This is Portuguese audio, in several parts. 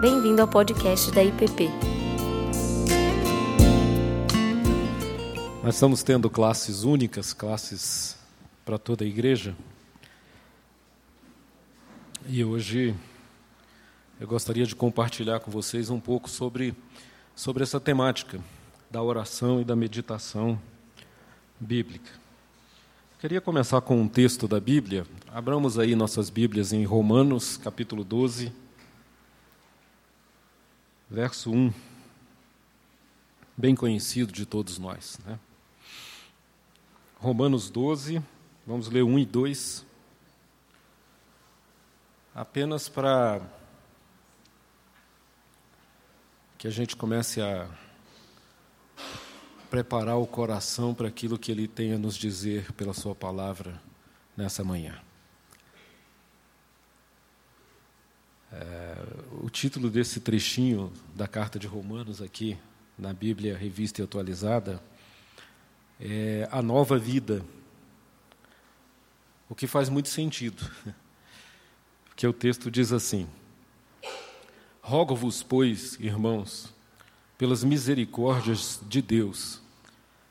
Bem-vindo ao podcast da IPP. Nós estamos tendo classes únicas, classes para toda a igreja. E hoje eu gostaria de compartilhar com vocês um pouco sobre, sobre essa temática da oração e da meditação bíblica. Queria começar com um texto da Bíblia. Abramos aí nossas Bíblias em Romanos, capítulo 12, verso 1. Bem conhecido de todos nós. Né? Romanos 12, vamos ler 1 e 2. Apenas para que a gente comece a preparar o coração para aquilo que Ele tem a nos dizer pela Sua palavra nessa manhã. É, o título desse trechinho da carta de Romanos aqui na Bíblia Revista e Atualizada é, a nova vida. O que faz muito sentido. Porque o texto diz assim: Rogo-vos, pois, irmãos, pelas misericórdias de Deus,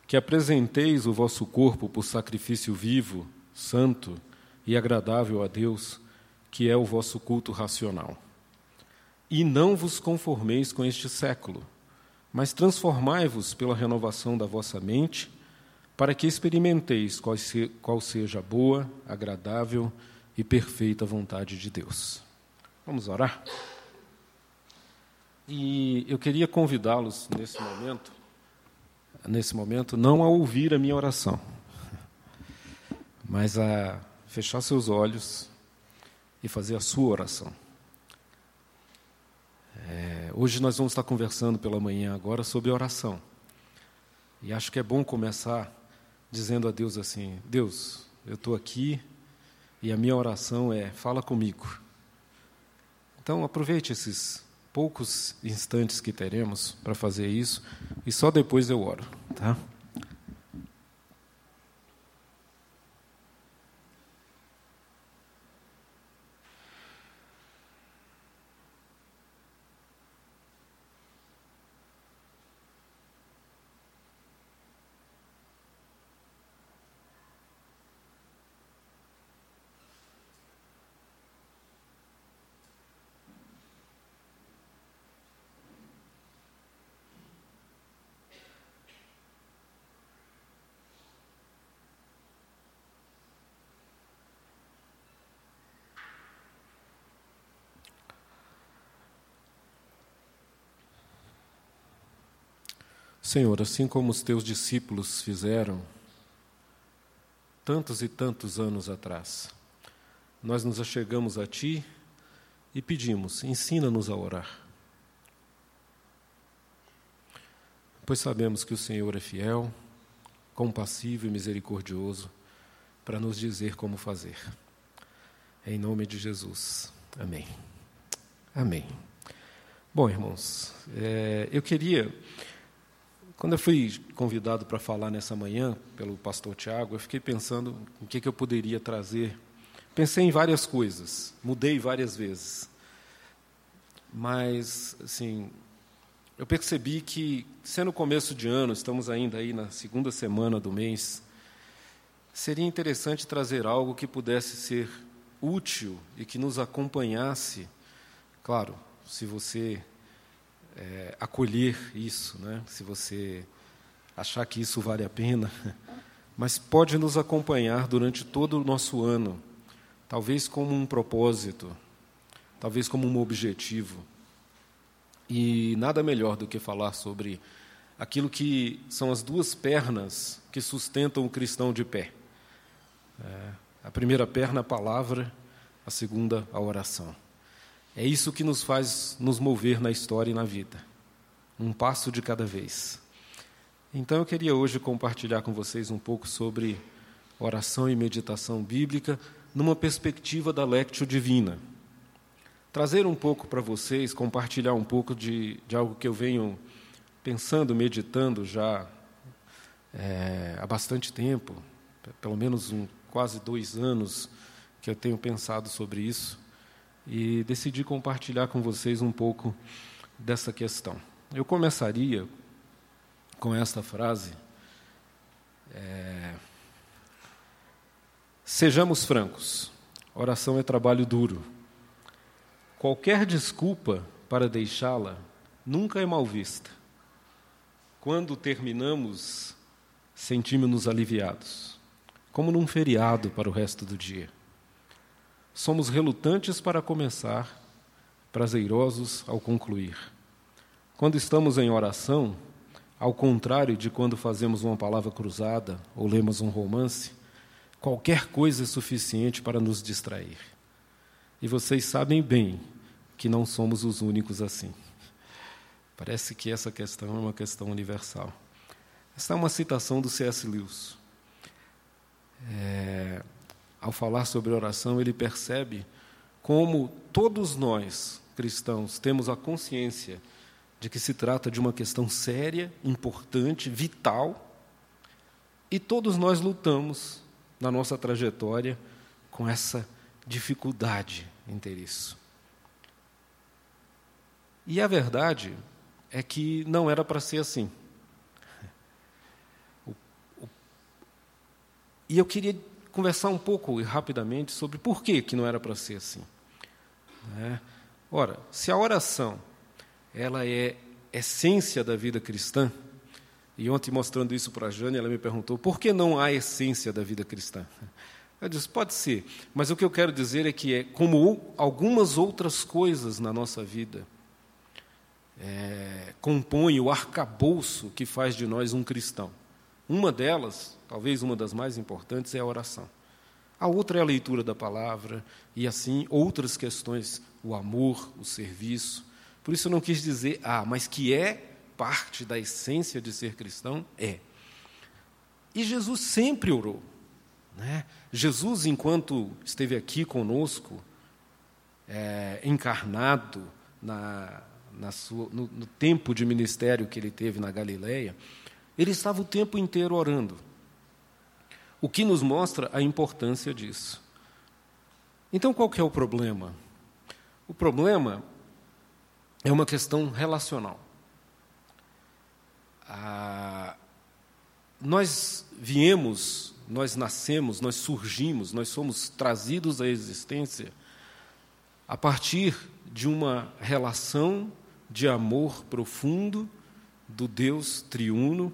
que apresenteis o vosso corpo por sacrifício vivo, santo e agradável a Deus, que é o vosso culto racional. E não vos conformeis com este século, mas transformai-vos pela renovação da vossa mente para que experimenteis qual, se, qual seja a boa, agradável e perfeita vontade de Deus. Vamos orar? E eu queria convidá-los nesse momento, nesse momento, não a ouvir a minha oração, mas a fechar seus olhos e fazer a sua oração. É, hoje nós vamos estar conversando pela manhã agora sobre oração. E acho que é bom começar dizendo a Deus assim: Deus, eu estou aqui e a minha oração é: fala comigo. Então, aproveite esses poucos instantes que teremos para fazer isso e só depois eu oro, tá? Senhor, assim como os teus discípulos fizeram tantos e tantos anos atrás, nós nos achegamos a Ti e pedimos: ensina-nos a orar. Pois sabemos que o Senhor é fiel, compassivo e misericordioso para nos dizer como fazer. Em nome de Jesus. Amém. Amém. Bom, irmãos, é, eu queria quando eu fui convidado para falar nessa manhã pelo pastor Tiago, eu fiquei pensando em que, que eu poderia trazer. Pensei em várias coisas, mudei várias vezes. Mas, assim, eu percebi que, sendo começo de ano, estamos ainda aí na segunda semana do mês, seria interessante trazer algo que pudesse ser útil e que nos acompanhasse. Claro, se você é, acolher isso, né? se você achar que isso vale a pena, mas pode nos acompanhar durante todo o nosso ano, talvez como um propósito, talvez como um objetivo. E nada melhor do que falar sobre aquilo que são as duas pernas que sustentam o cristão de pé. É, a primeira perna, a palavra, a segunda, a oração. É isso que nos faz nos mover na história e na vida, um passo de cada vez. Então eu queria hoje compartilhar com vocês um pouco sobre oração e meditação bíblica numa perspectiva da Lectio Divina. Trazer um pouco para vocês, compartilhar um pouco de, de algo que eu venho pensando, meditando já é, há bastante tempo, pelo menos um, quase dois anos que eu tenho pensado sobre isso e decidi compartilhar com vocês um pouco dessa questão. Eu começaria com esta frase. É, Sejamos francos, oração é trabalho duro. Qualquer desculpa para deixá-la nunca é mal vista. Quando terminamos, sentimos-nos aliviados, como num feriado para o resto do dia. Somos relutantes para começar, prazerosos ao concluir. Quando estamos em oração, ao contrário de quando fazemos uma palavra cruzada ou lemos um romance, qualquer coisa é suficiente para nos distrair. E vocês sabem bem que não somos os únicos assim. Parece que essa questão é uma questão universal. Esta é uma citação do C.S. Lewis. É, ao falar sobre oração, ele percebe como todos nós, cristãos, temos a consciência de que se trata de uma questão séria, importante, vital, e todos nós lutamos na nossa trajetória com essa dificuldade em ter isso. E a verdade é que não era para ser assim. E eu queria conversar um pouco e rapidamente sobre por que, que não era para ser assim. Né? Ora, se a oração ela é essência da vida cristã, e ontem mostrando isso para a Jane, ela me perguntou por que não há essência da vida cristã. Eu disse, pode ser, mas o que eu quero dizer é que é como algumas outras coisas na nossa vida é, compõe o arcabouço que faz de nós um cristão. Uma delas, talvez uma das mais importantes, é a oração. A outra é a leitura da palavra, e assim outras questões, o amor, o serviço. Por isso eu não quis dizer, ah, mas que é parte da essência de ser cristão, é. E Jesus sempre orou. Né? Jesus, enquanto esteve aqui conosco, é, encarnado na, sua, no, no tempo de ministério que ele teve na Galileia, ele estava o tempo inteiro orando. O que nos mostra a importância disso. Então, qual que é o problema? O problema é uma questão relacional. Ah, nós viemos, nós nascemos, nós surgimos, nós somos trazidos à existência a partir de uma relação de amor profundo do Deus triuno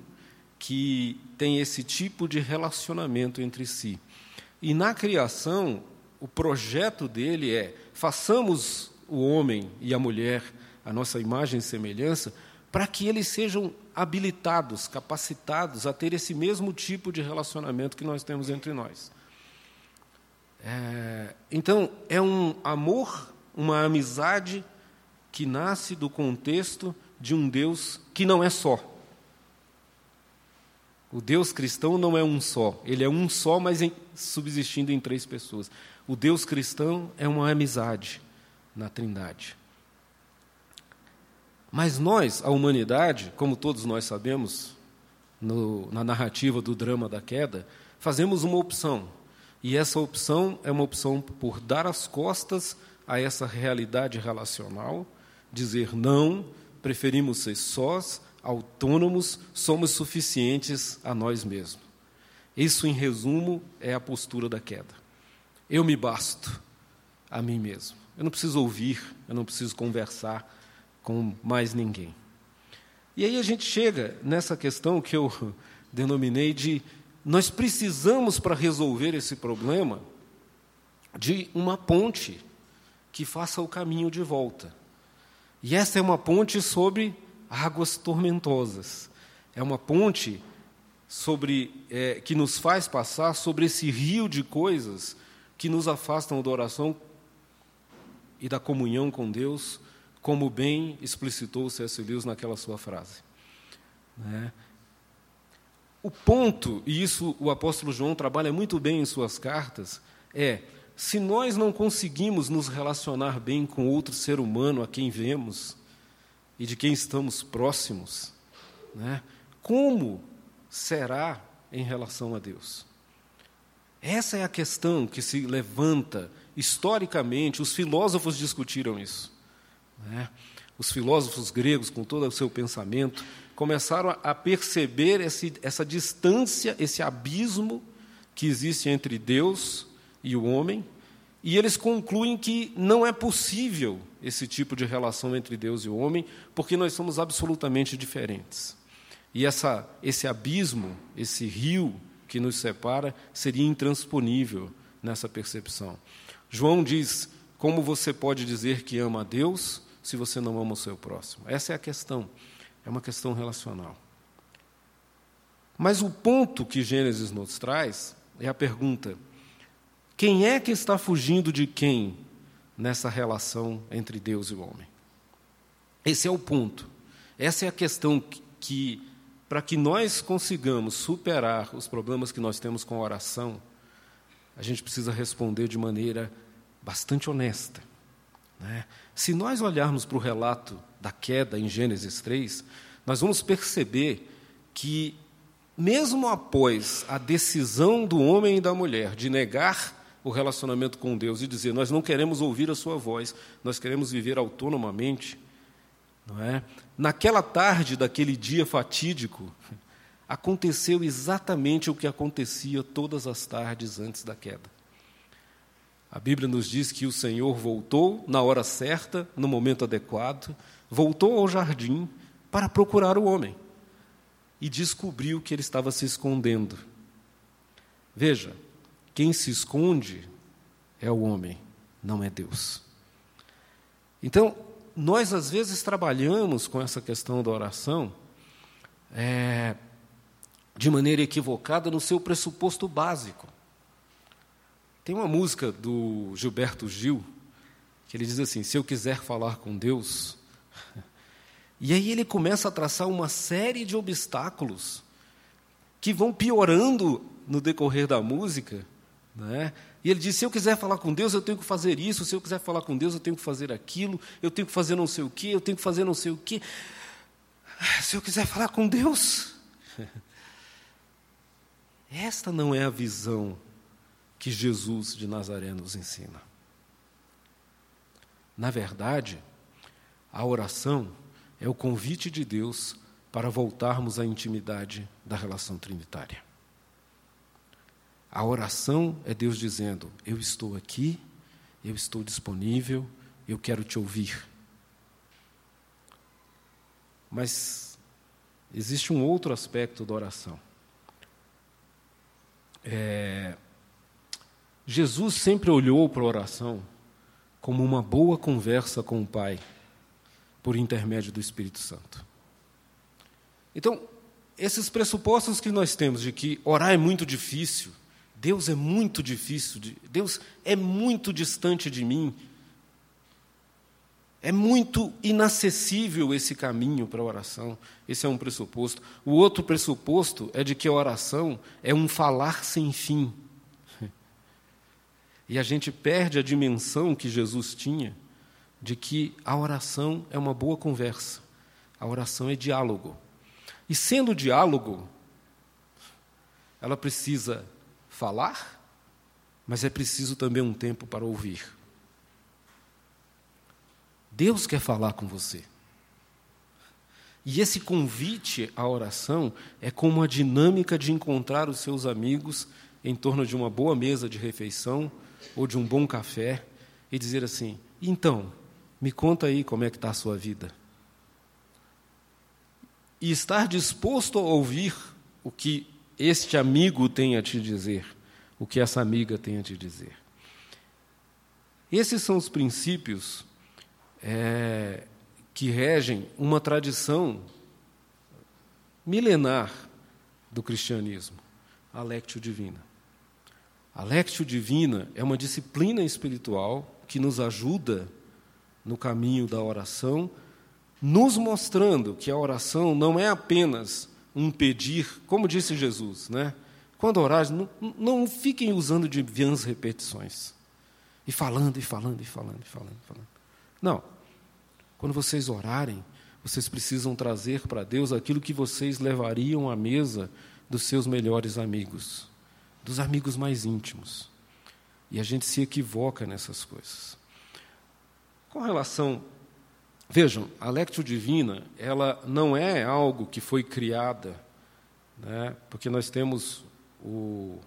que tem esse tipo de relacionamento entre si. E na criação, o projeto dele é: façamos o homem e a mulher a nossa imagem e semelhança, para que eles sejam habilitados, capacitados a ter esse mesmo tipo de relacionamento que nós temos entre nós. É, então, é um amor, uma amizade que nasce do contexto de um Deus que não é só. O Deus cristão não é um só, ele é um só, mas em, subsistindo em três pessoas. O Deus cristão é uma amizade na Trindade. Mas nós, a humanidade, como todos nós sabemos, no, na narrativa do drama da queda, fazemos uma opção. E essa opção é uma opção por dar as costas a essa realidade relacional dizer não, preferimos ser sós, autônomos, somos suficientes a nós mesmos. Isso, em resumo, é a postura da queda. Eu me basto a mim mesmo. Eu não preciso ouvir, eu não preciso conversar com mais ninguém. E aí a gente chega nessa questão que eu denominei de nós precisamos, para resolver esse problema, de uma ponte que faça o caminho de volta. E essa é uma ponte sobre águas tormentosas. É uma ponte sobre é, que nos faz passar sobre esse rio de coisas que nos afastam da oração e da comunhão com Deus, como bem explicitou C.S. Lewis naquela sua frase. Né? O ponto, e isso o apóstolo João trabalha muito bem em suas cartas, é se nós não conseguimos nos relacionar bem com outro ser humano a quem vemos e de quem estamos próximos, né, como será em relação a Deus? Essa é a questão que se levanta historicamente, os filósofos discutiram isso. Né? Os filósofos gregos, com todo o seu pensamento, começaram a perceber esse, essa distância, esse abismo que existe entre Deus e o homem, e eles concluem que não é possível esse tipo de relação entre Deus e o homem, porque nós somos absolutamente diferentes. E essa, esse abismo, esse rio que nos separa, seria intransponível nessa percepção. João diz: como você pode dizer que ama a Deus se você não ama o seu próximo? Essa é a questão. É uma questão relacional. Mas o ponto que Gênesis nos traz é a pergunta: quem é que está fugindo de quem nessa relação entre Deus e o homem? Esse é o ponto. Essa é a questão que, que para que nós consigamos superar os problemas que nós temos com a oração, a gente precisa responder de maneira bastante honesta. Né? Se nós olharmos para o relato da queda em Gênesis 3, nós vamos perceber que, mesmo após a decisão do homem e da mulher de negar o relacionamento com Deus e dizer: Nós não queremos ouvir a Sua voz, nós queremos viver autonomamente, não é? Naquela tarde daquele dia fatídico, aconteceu exatamente o que acontecia todas as tardes antes da queda. A Bíblia nos diz que o Senhor voltou na hora certa, no momento adequado, voltou ao jardim para procurar o homem e descobriu que ele estava se escondendo. Veja, quem se esconde é o homem, não é Deus. Então, nós às vezes trabalhamos com essa questão da oração é, de maneira equivocada no seu pressuposto básico. Tem uma música do Gilberto Gil que ele diz assim: Se eu quiser falar com Deus. E aí ele começa a traçar uma série de obstáculos que vão piorando no decorrer da música. Né? E ele diz: se eu quiser falar com Deus, eu tenho que fazer isso, se eu quiser falar com Deus, eu tenho que fazer aquilo, eu tenho que fazer não sei o quê, eu tenho que fazer não sei o quê. Se eu quiser falar com Deus. Esta não é a visão que Jesus de Nazaré nos ensina. Na verdade, a oração é o convite de Deus para voltarmos à intimidade da relação trinitária. A oração é Deus dizendo: Eu estou aqui, eu estou disponível, eu quero te ouvir. Mas existe um outro aspecto da oração. É, Jesus sempre olhou para a oração como uma boa conversa com o Pai, por intermédio do Espírito Santo. Então, esses pressupostos que nós temos de que orar é muito difícil, Deus é muito difícil, de, Deus é muito distante de mim. É muito inacessível esse caminho para a oração. Esse é um pressuposto. O outro pressuposto é de que a oração é um falar sem fim. E a gente perde a dimensão que Jesus tinha de que a oração é uma boa conversa. A oração é diálogo. E sendo diálogo, ela precisa falar, mas é preciso também um tempo para ouvir. Deus quer falar com você. E esse convite à oração é como a dinâmica de encontrar os seus amigos em torno de uma boa mesa de refeição ou de um bom café e dizer assim: então, me conta aí como é que está a sua vida. E estar disposto a ouvir o que este amigo tem a te dizer, o que essa amiga tem a te dizer. Esses são os princípios é, que regem uma tradição milenar do cristianismo, a Lectio Divina. A Lectio Divina é uma disciplina espiritual que nos ajuda no caminho da oração, nos mostrando que a oração não é apenas um pedir, como disse Jesus, né? Quando orar, não, não fiquem usando de vãs repetições. E falando, e falando, e falando, e falando, e falando. Não. Quando vocês orarem, vocês precisam trazer para Deus aquilo que vocês levariam à mesa dos seus melhores amigos, dos amigos mais íntimos. E a gente se equivoca nessas coisas. Com relação. Vejam, a Lectio Divina, ela não é algo que foi criada, né, porque nós temos o,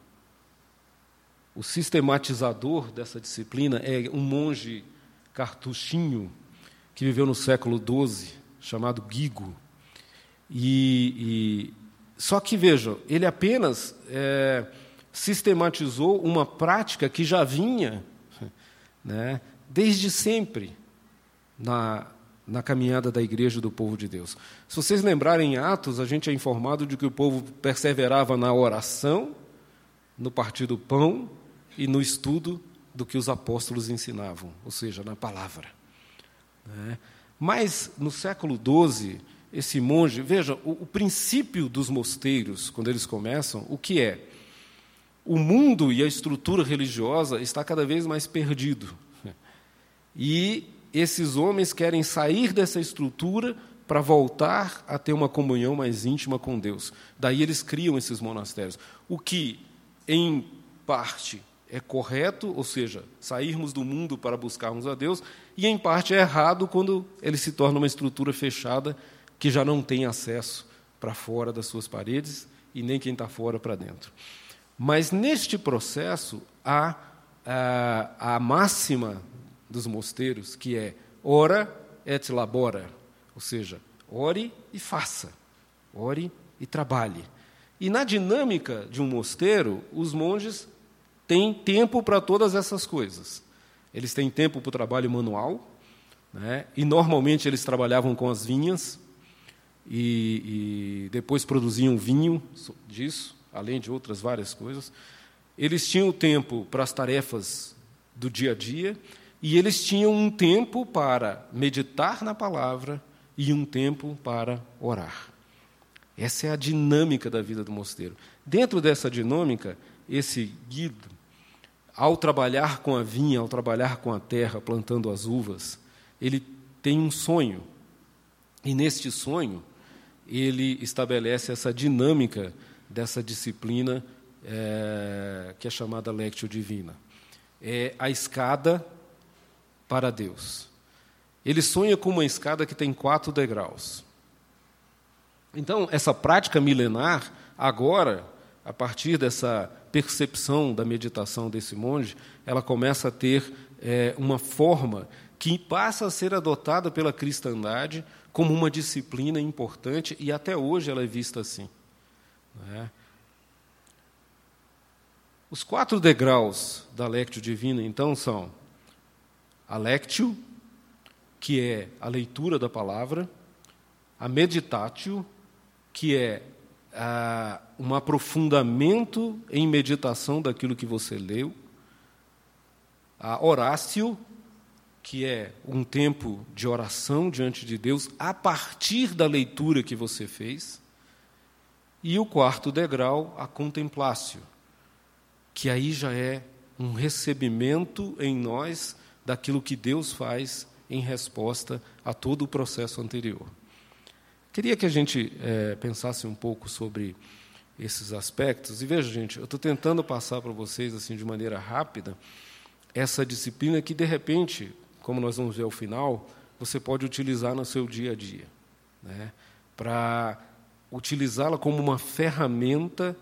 o sistematizador dessa disciplina, é um monge cartuchinho que viveu no século XII, chamado Guigo. E, e só que vejam, ele apenas é, sistematizou uma prática que já vinha né, desde sempre na, na caminhada da igreja do povo de Deus. Se vocês lembrarem em Atos, a gente é informado de que o povo perseverava na oração, no partir do pão e no estudo do que os apóstolos ensinavam, ou seja, na palavra. Né? Mas no século XII, esse monge, veja, o, o princípio dos mosteiros, quando eles começam, o que é? O mundo e a estrutura religiosa está cada vez mais perdido. E esses homens querem sair dessa estrutura para voltar a ter uma comunhão mais íntima com Deus. Daí eles criam esses monastérios. O que, em parte, é correto, ou seja, sairmos do mundo para buscarmos a Deus, e em parte é errado quando ele se torna uma estrutura fechada que já não tem acesso para fora das suas paredes e nem quem está fora para dentro. Mas neste processo há a, a máxima dos mosteiros que é ora et labora, ou seja, ore e faça, ore e trabalhe. E na dinâmica de um mosteiro, os monges têm tempo para todas essas coisas. Eles têm tempo para o trabalho manual, né? e normalmente eles trabalhavam com as vinhas, e, e depois produziam vinho disso, além de outras várias coisas. Eles tinham tempo para as tarefas do dia a dia, e eles tinham um tempo para meditar na palavra e um tempo para orar. Essa é a dinâmica da vida do mosteiro. Dentro dessa dinâmica, esse Guido, ao trabalhar com a vinha, ao trabalhar com a terra, plantando as uvas, ele tem um sonho. E neste sonho, ele estabelece essa dinâmica dessa disciplina é, que é chamada Lectio Divina. É a escada para Deus. Ele sonha com uma escada que tem quatro degraus. Então, essa prática milenar, agora, a partir dessa percepção da meditação desse monge, ela começa a ter é, uma forma que passa a ser adotada pela cristandade como uma disciplina importante e até hoje ela é vista assim. É? Os quatro degraus da Lectio Divina, então, são a Lectio, que é a leitura da palavra, a Meditatio, que é um aprofundamento em meditação daquilo que você leu, a Horácio, que é um tempo de oração diante de Deus a partir da leitura que você fez, e o quarto degrau, a contemplácio, que aí já é um recebimento em nós daquilo que Deus faz em resposta a todo o processo anterior. Queria que a gente é, pensasse um pouco sobre esses aspectos. E veja, gente, eu estou tentando passar para vocês assim de maneira rápida essa disciplina que de repente como nós vamos ver ao final, você pode utilizar no seu dia a dia, né? para utilizá-la como uma ferramenta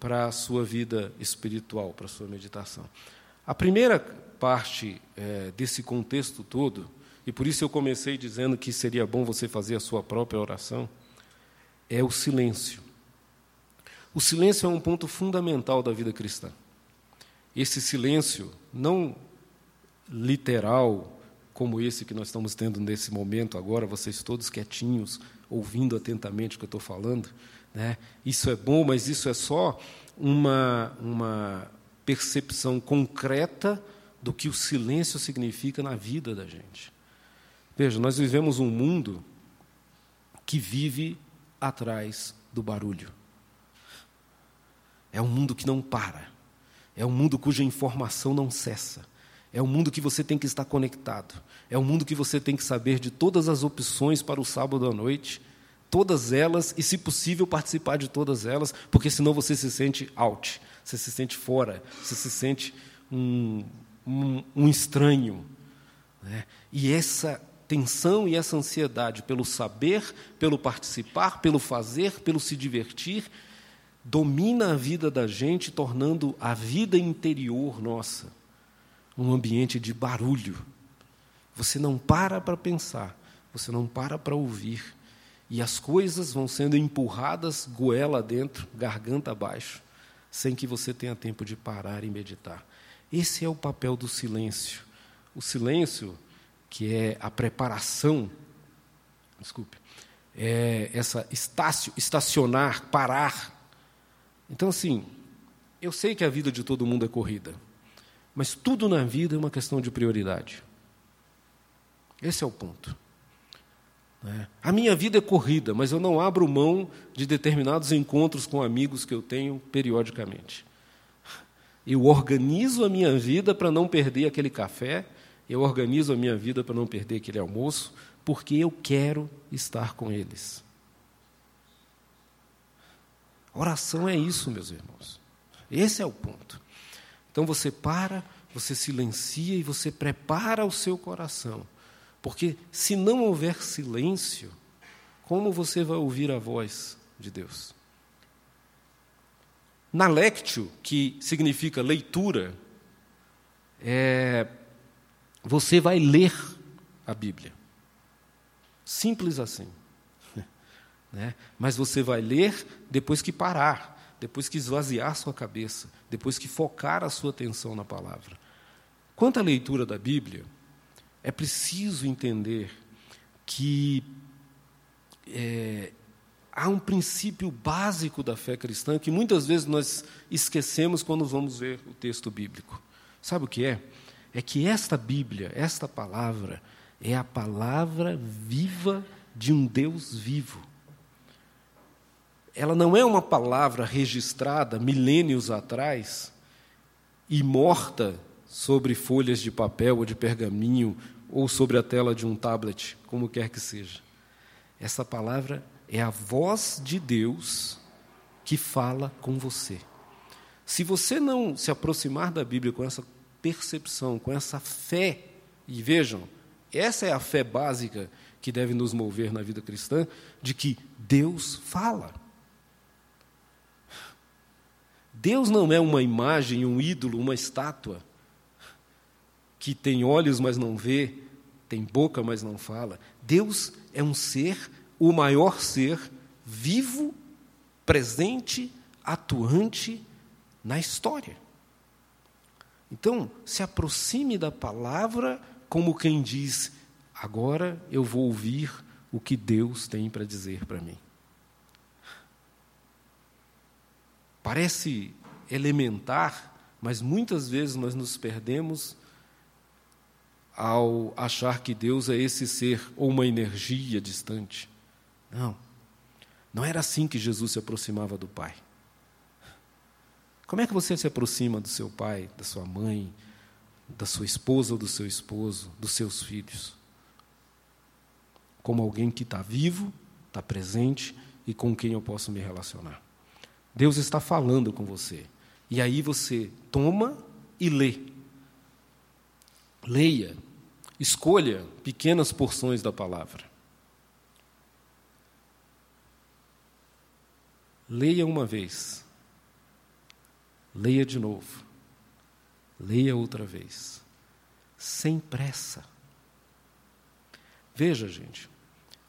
para a sua vida espiritual, para a sua meditação. A primeira parte é, desse contexto todo, e por isso eu comecei dizendo que seria bom você fazer a sua própria oração, é o silêncio. O silêncio é um ponto fundamental da vida cristã. Esse silêncio, não literal, como esse que nós estamos tendo nesse momento agora, vocês todos quietinhos, ouvindo atentamente o que eu estou falando. Né? Isso é bom, mas isso é só uma, uma percepção concreta do que o silêncio significa na vida da gente. Veja, nós vivemos um mundo que vive atrás do barulho. É um mundo que não para. É um mundo cuja informação não cessa. É um mundo que você tem que estar conectado. É um mundo que você tem que saber de todas as opções para o sábado à noite, todas elas, e, se possível, participar de todas elas, porque senão você se sente out, você se sente fora, você se sente um, um, um estranho. Né? E essa tensão e essa ansiedade pelo saber, pelo participar, pelo fazer, pelo se divertir, domina a vida da gente, tornando a vida interior nossa um ambiente de barulho. Você não para para pensar, você não para para ouvir, e as coisas vão sendo empurradas goela dentro, garganta abaixo, sem que você tenha tempo de parar e meditar. Esse é o papel do silêncio. O silêncio, que é a preparação, desculpe, é essa estácio, estacionar, parar. Então, assim, eu sei que a vida de todo mundo é corrida, mas tudo na vida é uma questão de prioridade. Esse é o ponto. Né? A minha vida é corrida, mas eu não abro mão de determinados encontros com amigos que eu tenho periodicamente. Eu organizo a minha vida para não perder aquele café, eu organizo a minha vida para não perder aquele almoço, porque eu quero estar com eles. Oração é isso, meus irmãos. Esse é o ponto. Então você para, você silencia e você prepara o seu coração. Porque se não houver silêncio, como você vai ouvir a voz de Deus? Na lectio, que significa leitura, é, você vai ler a Bíblia. Simples assim. Né? Mas você vai ler depois que parar, depois que esvaziar sua cabeça, depois que focar a sua atenção na palavra. Quanto à leitura da Bíblia, é preciso entender que é, há um princípio básico da fé cristã que muitas vezes nós esquecemos quando vamos ver o texto bíblico. Sabe o que é? É que esta Bíblia, esta palavra, é a palavra viva de um Deus vivo. Ela não é uma palavra registrada milênios atrás e morta sobre folhas de papel ou de pergaminho ou sobre a tela de um tablet, como quer que seja. Essa palavra é a voz de Deus que fala com você. Se você não se aproximar da Bíblia com essa percepção, com essa fé, e vejam, essa é a fé básica que deve nos mover na vida cristã, de que Deus fala. Deus não é uma imagem, um ídolo, uma estátua que tem olhos, mas não vê, tem boca, mas não fala. Deus é um ser o maior ser vivo, presente, atuante na história. Então, se aproxime da palavra como quem diz: agora eu vou ouvir o que Deus tem para dizer para mim. Parece elementar, mas muitas vezes nós nos perdemos ao achar que Deus é esse ser ou uma energia distante. Não. Não era assim que Jesus se aproximava do Pai. Como é que você se aproxima do seu pai, da sua mãe, da sua esposa ou do seu esposo, dos seus filhos? Como alguém que está vivo, está presente e com quem eu posso me relacionar. Deus está falando com você. E aí você toma e lê. Leia, escolha pequenas porções da palavra. Leia uma vez. Leia de novo. Leia outra vez. Sem pressa. Veja, gente,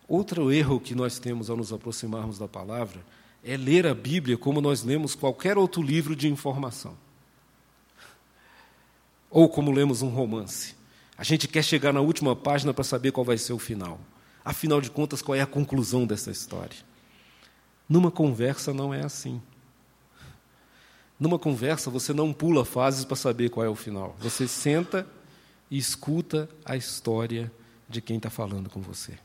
outro erro que nós temos ao nos aproximarmos da palavra é ler a Bíblia como nós lemos qualquer outro livro de informação. Ou como lemos um romance. A gente quer chegar na última página para saber qual vai ser o final. Afinal de contas, qual é a conclusão dessa história? Numa conversa não é assim. Numa conversa você não pula fases para saber qual é o final. Você senta e escuta a história de quem está falando com você.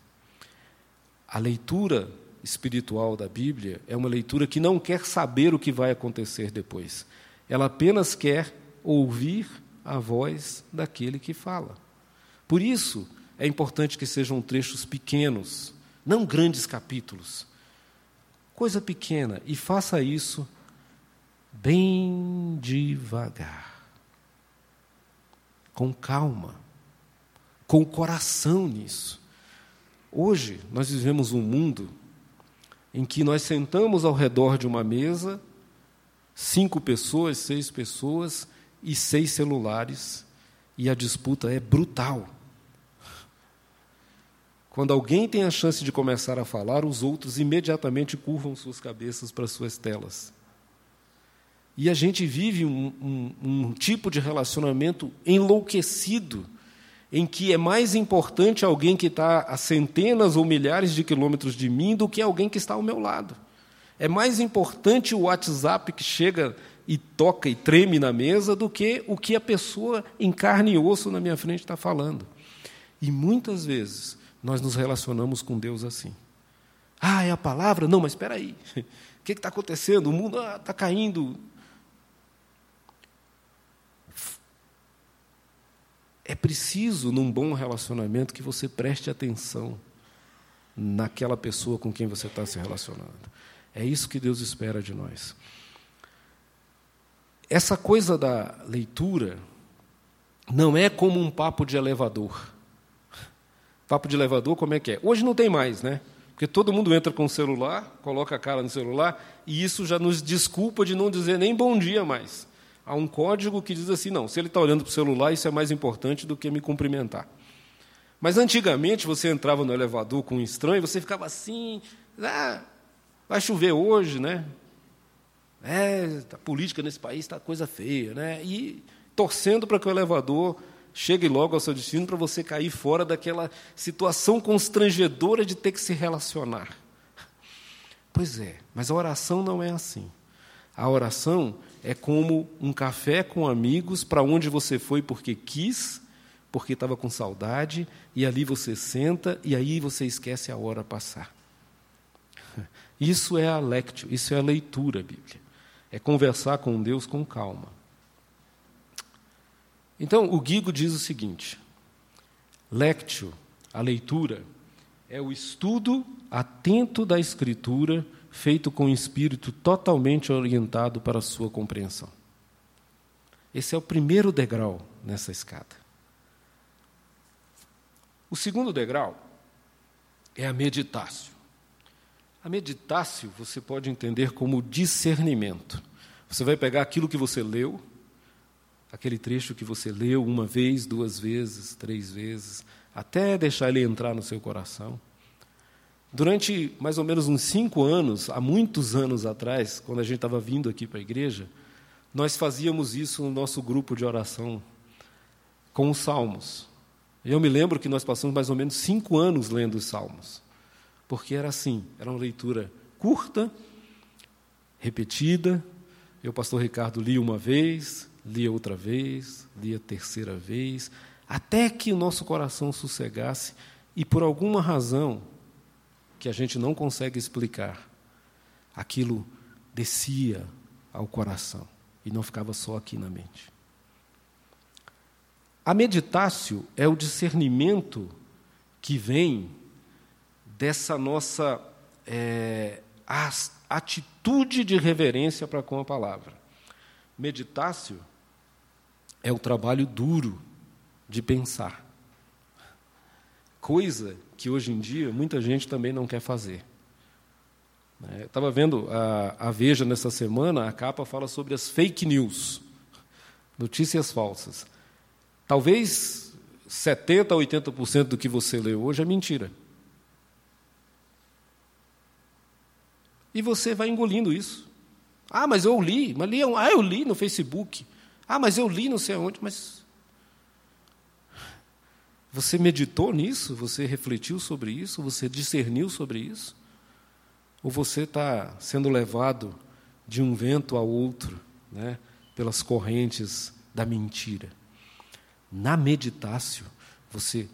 A leitura espiritual da Bíblia é uma leitura que não quer saber o que vai acontecer depois. Ela apenas quer ouvir a voz daquele que fala. Por isso, é importante que sejam trechos pequenos, não grandes capítulos, coisa pequena, e faça isso bem devagar. com calma, com o coração nisso. Hoje, nós vivemos um mundo em que nós sentamos ao redor de uma mesa, cinco pessoas, seis pessoas e seis celulares, e a disputa é brutal. Quando alguém tem a chance de começar a falar, os outros imediatamente curvam suas cabeças para suas telas. E a gente vive um, um, um, tipo de relacionamento enlouquecido, em que é mais importante alguém que está a centenas ou milhares de quilômetros de mim do que alguém que está ao meu lado. É mais importante o WhatsApp que chega e toca e treme na mesa do que o que a pessoa em carne e osso na minha frente está falando. E muitas vezes nós nos relacionamos com Deus assim. Ah, é a palavra? Não, mas espera aí. O que está acontecendo? O mundo está ah, caindo. É preciso, num bom relacionamento, que você preste atenção naquela pessoa com quem você está se relacionando. É isso que Deus espera de nós. Essa coisa da leitura não é como um papo de elevador. Papo de elevador, como é que é? Hoje não tem mais, né? Porque todo mundo entra com o celular, coloca a cara no celular, e isso já nos desculpa de não dizer nem bom dia mais. Há um código que diz assim: não, se ele está olhando para o celular, isso é mais importante do que me cumprimentar. Mas antigamente você entrava no elevador com um estranho, você ficava assim, ah, vai chover hoje, né? É, a política nesse país está coisa feia, né? E torcendo para que o elevador chegue logo ao seu destino para você cair fora daquela situação constrangedora de ter que se relacionar. Pois é, mas a oração não é assim. A oração é como um café com amigos para onde você foi porque quis, porque estava com saudade, e ali você senta e aí você esquece a hora passar. Isso é a lectio, isso é a leitura bíblica. É conversar com Deus com calma. Então, o Guigo diz o seguinte: lectio, a leitura, é o estudo atento da Escritura, feito com o espírito totalmente orientado para a sua compreensão. Esse é o primeiro degrau nessa escada. O segundo degrau é a meditácio. A meditácio você pode entender como discernimento. Você vai pegar aquilo que você leu, aquele trecho que você leu uma vez, duas vezes, três vezes, até deixar ele entrar no seu coração. Durante mais ou menos uns cinco anos, há muitos anos atrás, quando a gente estava vindo aqui para a igreja, nós fazíamos isso no nosso grupo de oração com os salmos. Eu me lembro que nós passamos mais ou menos cinco anos lendo os salmos, porque era assim, era uma leitura curta, repetida. Eu, pastor Ricardo, li uma vez, lia outra vez, lia terceira vez, até que o nosso coração sossegasse e por alguma razão que a gente não consegue explicar, aquilo descia ao coração e não ficava só aqui na mente. A meditácio é o discernimento que vem dessa nossa é, atitude de reverência para com a palavra. Meditácio é o trabalho duro de pensar. Coisa que hoje em dia muita gente também não quer fazer. É, Estava vendo a, a Veja nessa semana, a capa fala sobre as fake news, notícias falsas. Talvez 70% a 80% do que você lê hoje é mentira. E você vai engolindo isso. Ah, mas eu li, mas li, ah, eu li no Facebook. Ah, mas eu li não sei aonde, mas. Você meditou nisso? Você refletiu sobre isso? Você discerniu sobre isso? Ou você está sendo levado de um vento a outro, né, pelas correntes da mentira? Na meditácio, você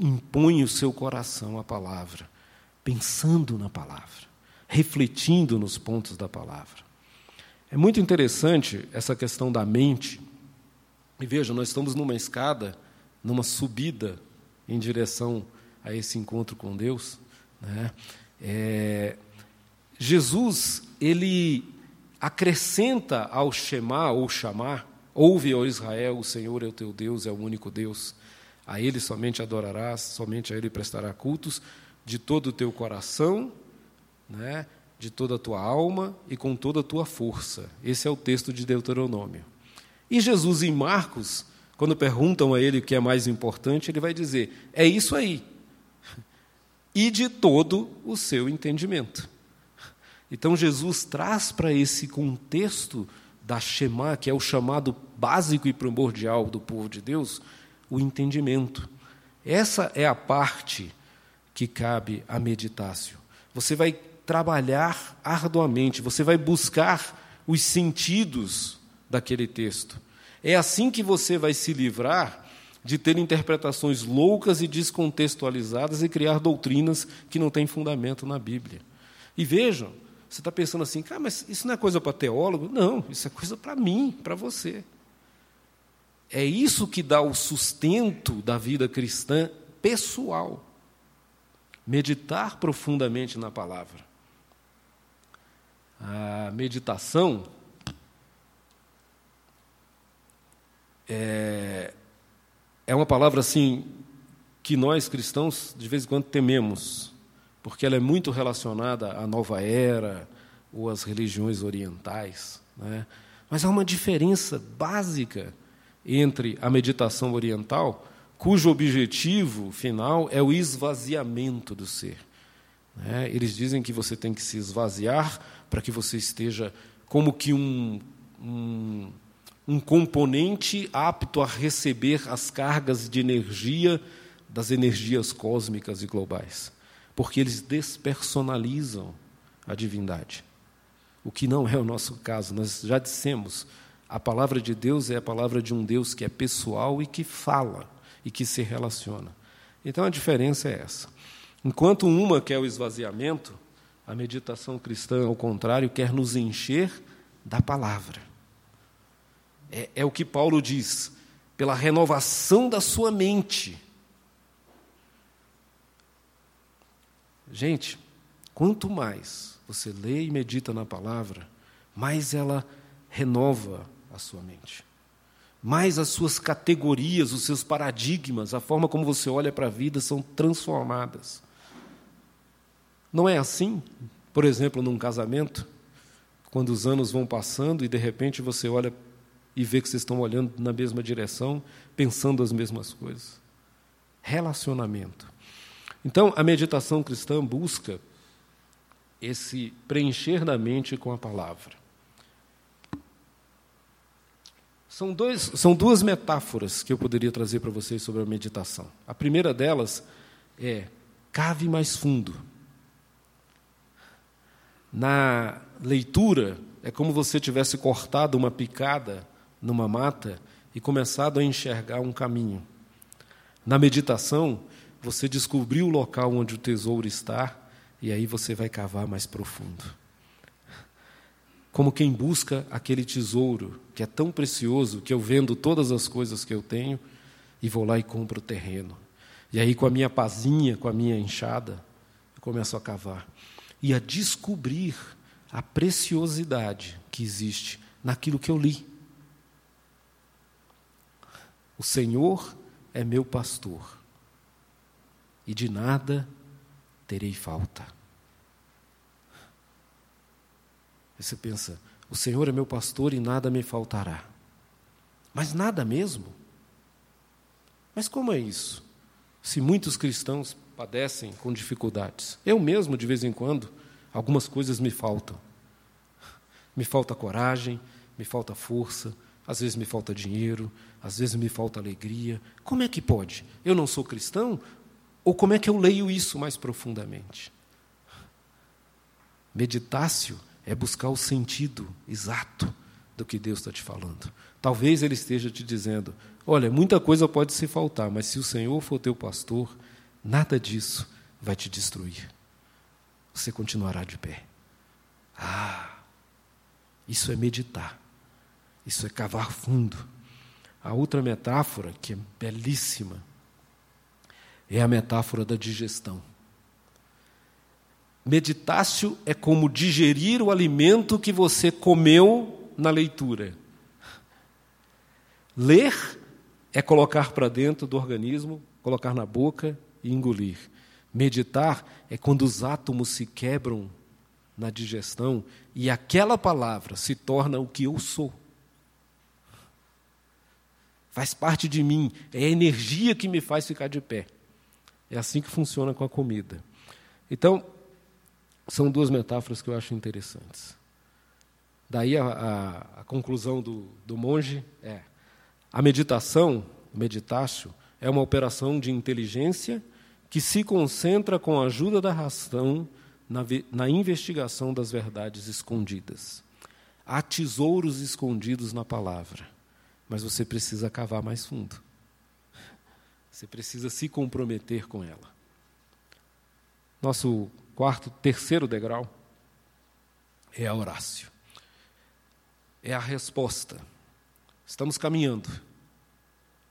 impõe o seu coração à palavra, pensando na palavra, refletindo nos pontos da palavra. É muito interessante essa questão da mente. E veja, nós estamos numa escada, numa subida em direção a esse encontro com Deus. Né? É, Jesus, ele acrescenta ao chamar ou chamar, Ouve, ó Israel, o Senhor é o teu Deus, é o único Deus. A Ele somente adorarás, somente a Ele prestará cultos, de todo o teu coração, né, de toda a tua alma e com toda a tua força. Esse é o texto de Deuteronômio. E Jesus, em Marcos, quando perguntam a ele o que é mais importante, ele vai dizer: é isso aí. E de todo o seu entendimento. Então, Jesus traz para esse contexto da Shema, que é o chamado básico e primordial do povo de Deus, o entendimento. Essa é a parte que cabe à meditácio. Você vai trabalhar arduamente, você vai buscar os sentidos daquele texto. É assim que você vai se livrar de ter interpretações loucas e descontextualizadas e criar doutrinas que não têm fundamento na Bíblia. E vejam, você está pensando assim, cara, mas isso não é coisa para teólogo? Não, isso é coisa para mim, para você. É isso que dá o sustento da vida cristã pessoal. Meditar profundamente na palavra. A meditação é, é uma palavra assim que nós cristãos de vez em quando tememos porque ela é muito relacionada à nova era ou às religiões orientais. Né? Mas há uma diferença básica entre a meditação oriental, cujo objetivo final é o esvaziamento do ser. Né? Eles dizem que você tem que se esvaziar para que você esteja como que um, um, um componente apto a receber as cargas de energia das energias cósmicas e globais porque eles despersonalizam a divindade. O que não é o nosso caso. Nós já dissemos, a palavra de Deus é a palavra de um Deus que é pessoal e que fala e que se relaciona. Então a diferença é essa. Enquanto uma quer o esvaziamento, a meditação cristã, ao contrário, quer nos encher da palavra. É, é o que Paulo diz, pela renovação da sua mente Gente, quanto mais você lê e medita na palavra, mais ela renova a sua mente. Mais as suas categorias, os seus paradigmas, a forma como você olha para a vida são transformadas. Não é assim, por exemplo, num casamento, quando os anos vão passando e de repente você olha e vê que vocês estão olhando na mesma direção, pensando as mesmas coisas. Relacionamento. Então, a meditação cristã busca esse preencher da mente com a palavra. São, dois, são duas metáforas que eu poderia trazer para vocês sobre a meditação. A primeira delas é cave mais fundo. Na leitura, é como se tivesse cortado uma picada numa mata e começado a enxergar um caminho. Na meditação, você descobriu o local onde o tesouro está e aí você vai cavar mais profundo. Como quem busca aquele tesouro que é tão precioso que eu vendo todas as coisas que eu tenho e vou lá e compro o terreno. E aí, com a minha pazinha, com a minha enxada, eu começo a cavar e a descobrir a preciosidade que existe naquilo que eu li. O Senhor é meu pastor e de nada terei falta. você pensa, o Senhor é meu pastor e nada me faltará. Mas nada mesmo? Mas como é isso? Se muitos cristãos padecem com dificuldades, eu mesmo, de vez em quando, algumas coisas me faltam. Me falta coragem, me falta força, às vezes me falta dinheiro, às vezes me falta alegria. Como é que pode? Eu não sou cristão? Ou como é que eu leio isso mais profundamente? Meditácio é buscar o sentido exato do que Deus está te falando. Talvez Ele esteja te dizendo: olha, muita coisa pode se faltar, mas se o Senhor for teu pastor, nada disso vai te destruir. Você continuará de pé. Ah, isso é meditar. Isso é cavar fundo. A outra metáfora, que é belíssima, é a metáfora da digestão. Meditácio é como digerir o alimento que você comeu na leitura. Ler é colocar para dentro do organismo, colocar na boca e engolir. Meditar é quando os átomos se quebram na digestão e aquela palavra se torna o que eu sou. Faz parte de mim, é a energia que me faz ficar de pé. É assim que funciona com a comida. Então, são duas metáforas que eu acho interessantes. Daí a, a, a conclusão do, do monge é: a meditação, meditácio, é uma operação de inteligência que se concentra com a ajuda da razão na, na investigação das verdades escondidas. Há tesouros escondidos na palavra, mas você precisa cavar mais fundo. Você precisa se comprometer com ela. Nosso quarto, terceiro degrau é a Horácio. É a resposta. Estamos caminhando,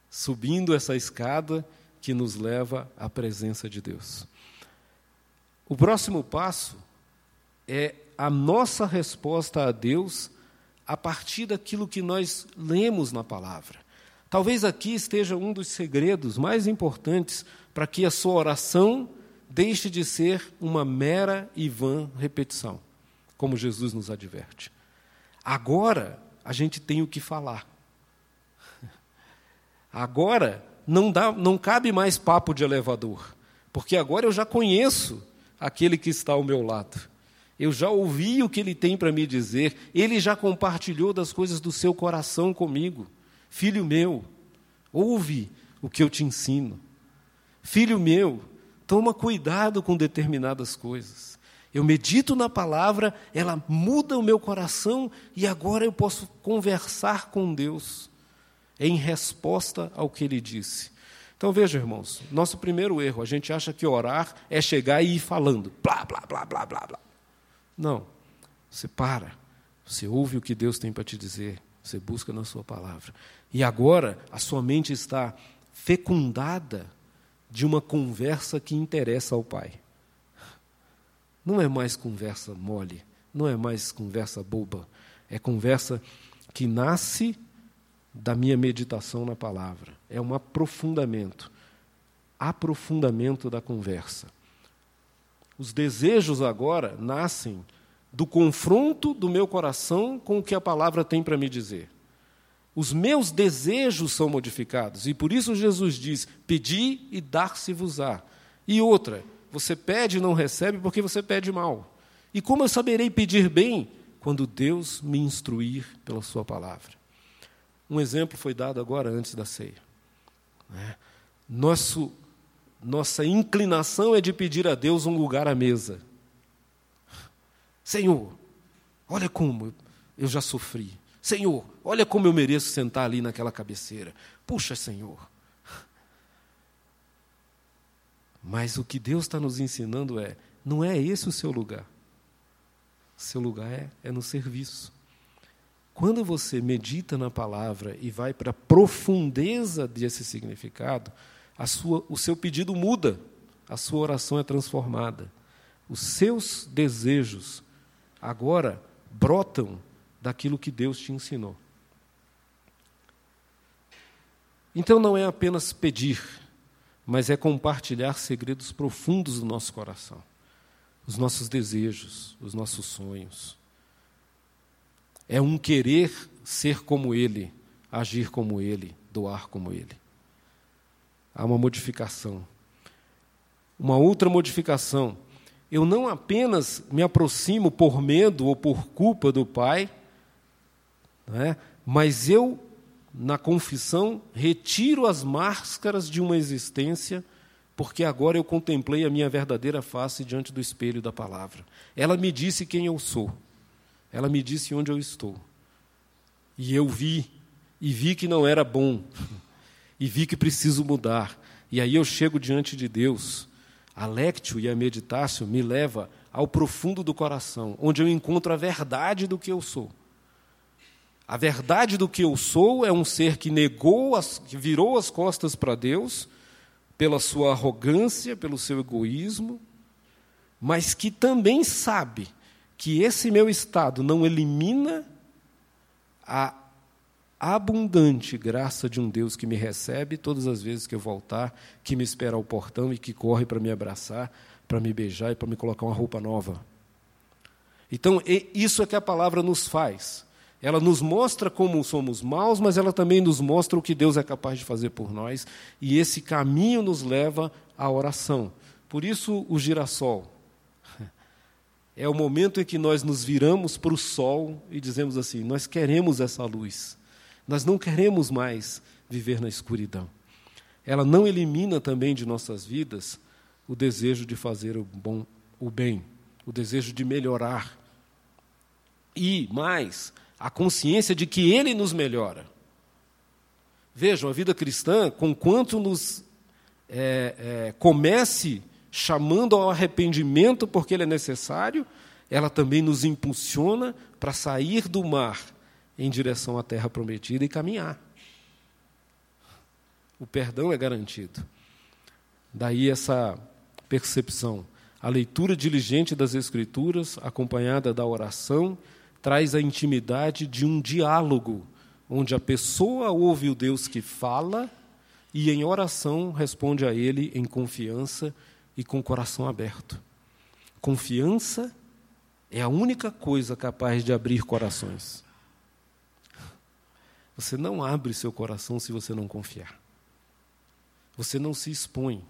subindo essa escada que nos leva à presença de Deus. O próximo passo é a nossa resposta a Deus a partir daquilo que nós lemos na palavra. Talvez aqui esteja um dos segredos mais importantes para que a sua oração deixe de ser uma mera e vã repetição, como Jesus nos adverte. Agora a gente tem o que falar. Agora não, dá, não cabe mais papo de elevador, porque agora eu já conheço aquele que está ao meu lado. Eu já ouvi o que ele tem para me dizer, ele já compartilhou das coisas do seu coração comigo. Filho meu, ouve o que eu te ensino. Filho meu, toma cuidado com determinadas coisas. Eu medito na palavra, ela muda o meu coração e agora eu posso conversar com Deus em resposta ao que ele disse. Então veja, irmãos, nosso primeiro erro, a gente acha que orar é chegar e ir falando, blá, blá, blá, blá, blá, blá. Não. Você para, você ouve o que Deus tem para te dizer, você busca na sua palavra. E agora a sua mente está fecundada de uma conversa que interessa ao Pai. Não é mais conversa mole, não é mais conversa boba, é conversa que nasce da minha meditação na palavra. É um aprofundamento. Aprofundamento da conversa. Os desejos agora nascem do confronto do meu coração com o que a palavra tem para me dizer. Os meus desejos são modificados, e por isso Jesus diz: Pedi e dar-se-vos-á. E outra, você pede e não recebe porque você pede mal. E como eu saberei pedir bem? Quando Deus me instruir pela Sua palavra. Um exemplo foi dado agora antes da ceia. Né? Nosso, nossa inclinação é de pedir a Deus um lugar à mesa. Senhor, olha como eu já sofri. Senhor, olha como eu mereço sentar ali naquela cabeceira. Puxa, Senhor. Mas o que Deus está nos ensinando é: não é esse o seu lugar. Seu lugar é, é no serviço. Quando você medita na palavra e vai para a profundeza desse significado, sua, o seu pedido muda, a sua oração é transformada. Os seus desejos agora brotam daquilo que Deus te ensinou. Então não é apenas pedir, mas é compartilhar segredos profundos do nosso coração, os nossos desejos, os nossos sonhos é um querer ser como Ele, agir como Ele, doar como Ele. Há uma modificação. Uma outra modificação. Eu não apenas me aproximo por medo ou por culpa do Pai, né, mas eu, na confissão, retiro as máscaras de uma existência, porque agora eu contemplei a minha verdadeira face diante do espelho da palavra. Ela me disse quem eu sou. Ela me disse onde eu estou. E eu vi, e vi que não era bom, e vi que preciso mudar. E aí eu chego diante de Deus. A lectio e a meditácio me leva ao profundo do coração, onde eu encontro a verdade do que eu sou. A verdade do que eu sou é um ser que negou, as, que virou as costas para Deus pela sua arrogância, pelo seu egoísmo, mas que também sabe que esse meu estado não elimina a, abundante graça de um Deus que me recebe todas as vezes que eu voltar, que me espera ao portão e que corre para me abraçar, para me beijar e para me colocar uma roupa nova. Então, isso é que a palavra nos faz. Ela nos mostra como somos maus, mas ela também nos mostra o que Deus é capaz de fazer por nós, e esse caminho nos leva à oração. Por isso, o girassol. É o momento em que nós nos viramos para o sol e dizemos assim: nós queremos essa luz, nós não queremos mais viver na escuridão. Ela não elimina também de nossas vidas o desejo de fazer o, bom, o bem, o desejo de melhorar. E, mais, a consciência de que Ele nos melhora. Vejam, a vida cristã, conquanto nos é, é, comece chamando ao arrependimento porque ele é necessário, ela também nos impulsiona para sair do mar em direção à terra prometida e caminhar. O perdão é garantido. Daí essa percepção. A leitura diligente das Escrituras, acompanhada da oração, traz a intimidade de um diálogo, onde a pessoa ouve o Deus que fala e, em oração, responde a Ele em confiança e com o coração aberto. Confiança é a única coisa capaz de abrir corações. Você não abre seu coração se você não confiar. Você não se expõe.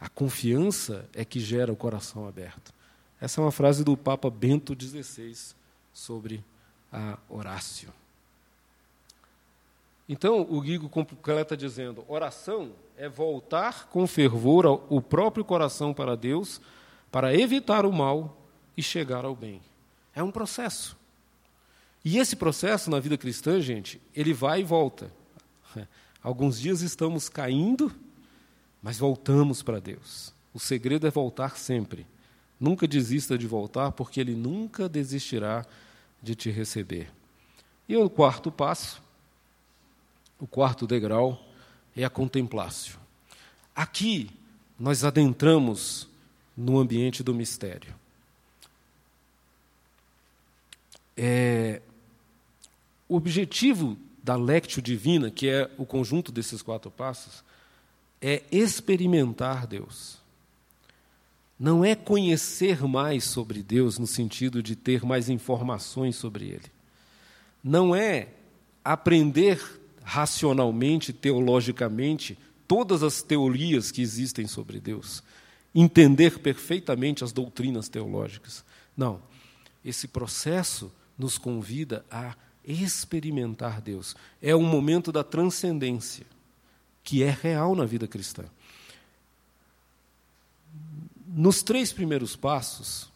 A confiança é que gera o coração aberto. Essa é uma frase do Papa Bento XVI sobre a Horácio. Então, o Guigo completa dizendo: oração é voltar com fervor o próprio coração para Deus, para evitar o mal e chegar ao bem. É um processo. E esse processo na vida cristã, gente, ele vai e volta. Alguns dias estamos caindo, mas voltamos para Deus. O segredo é voltar sempre. Nunca desista de voltar, porque Ele nunca desistirá de te receber. E o quarto passo o quarto degrau é a contemplácio. Aqui nós adentramos no ambiente do mistério. É, o objetivo da Lectio Divina, que é o conjunto desses quatro passos, é experimentar Deus. Não é conhecer mais sobre Deus no sentido de ter mais informações sobre Ele. Não é aprender racionalmente, teologicamente, todas as teorias que existem sobre Deus, entender perfeitamente as doutrinas teológicas. Não. Esse processo nos convida a experimentar Deus. É um momento da transcendência, que é real na vida cristã. Nos três primeiros passos,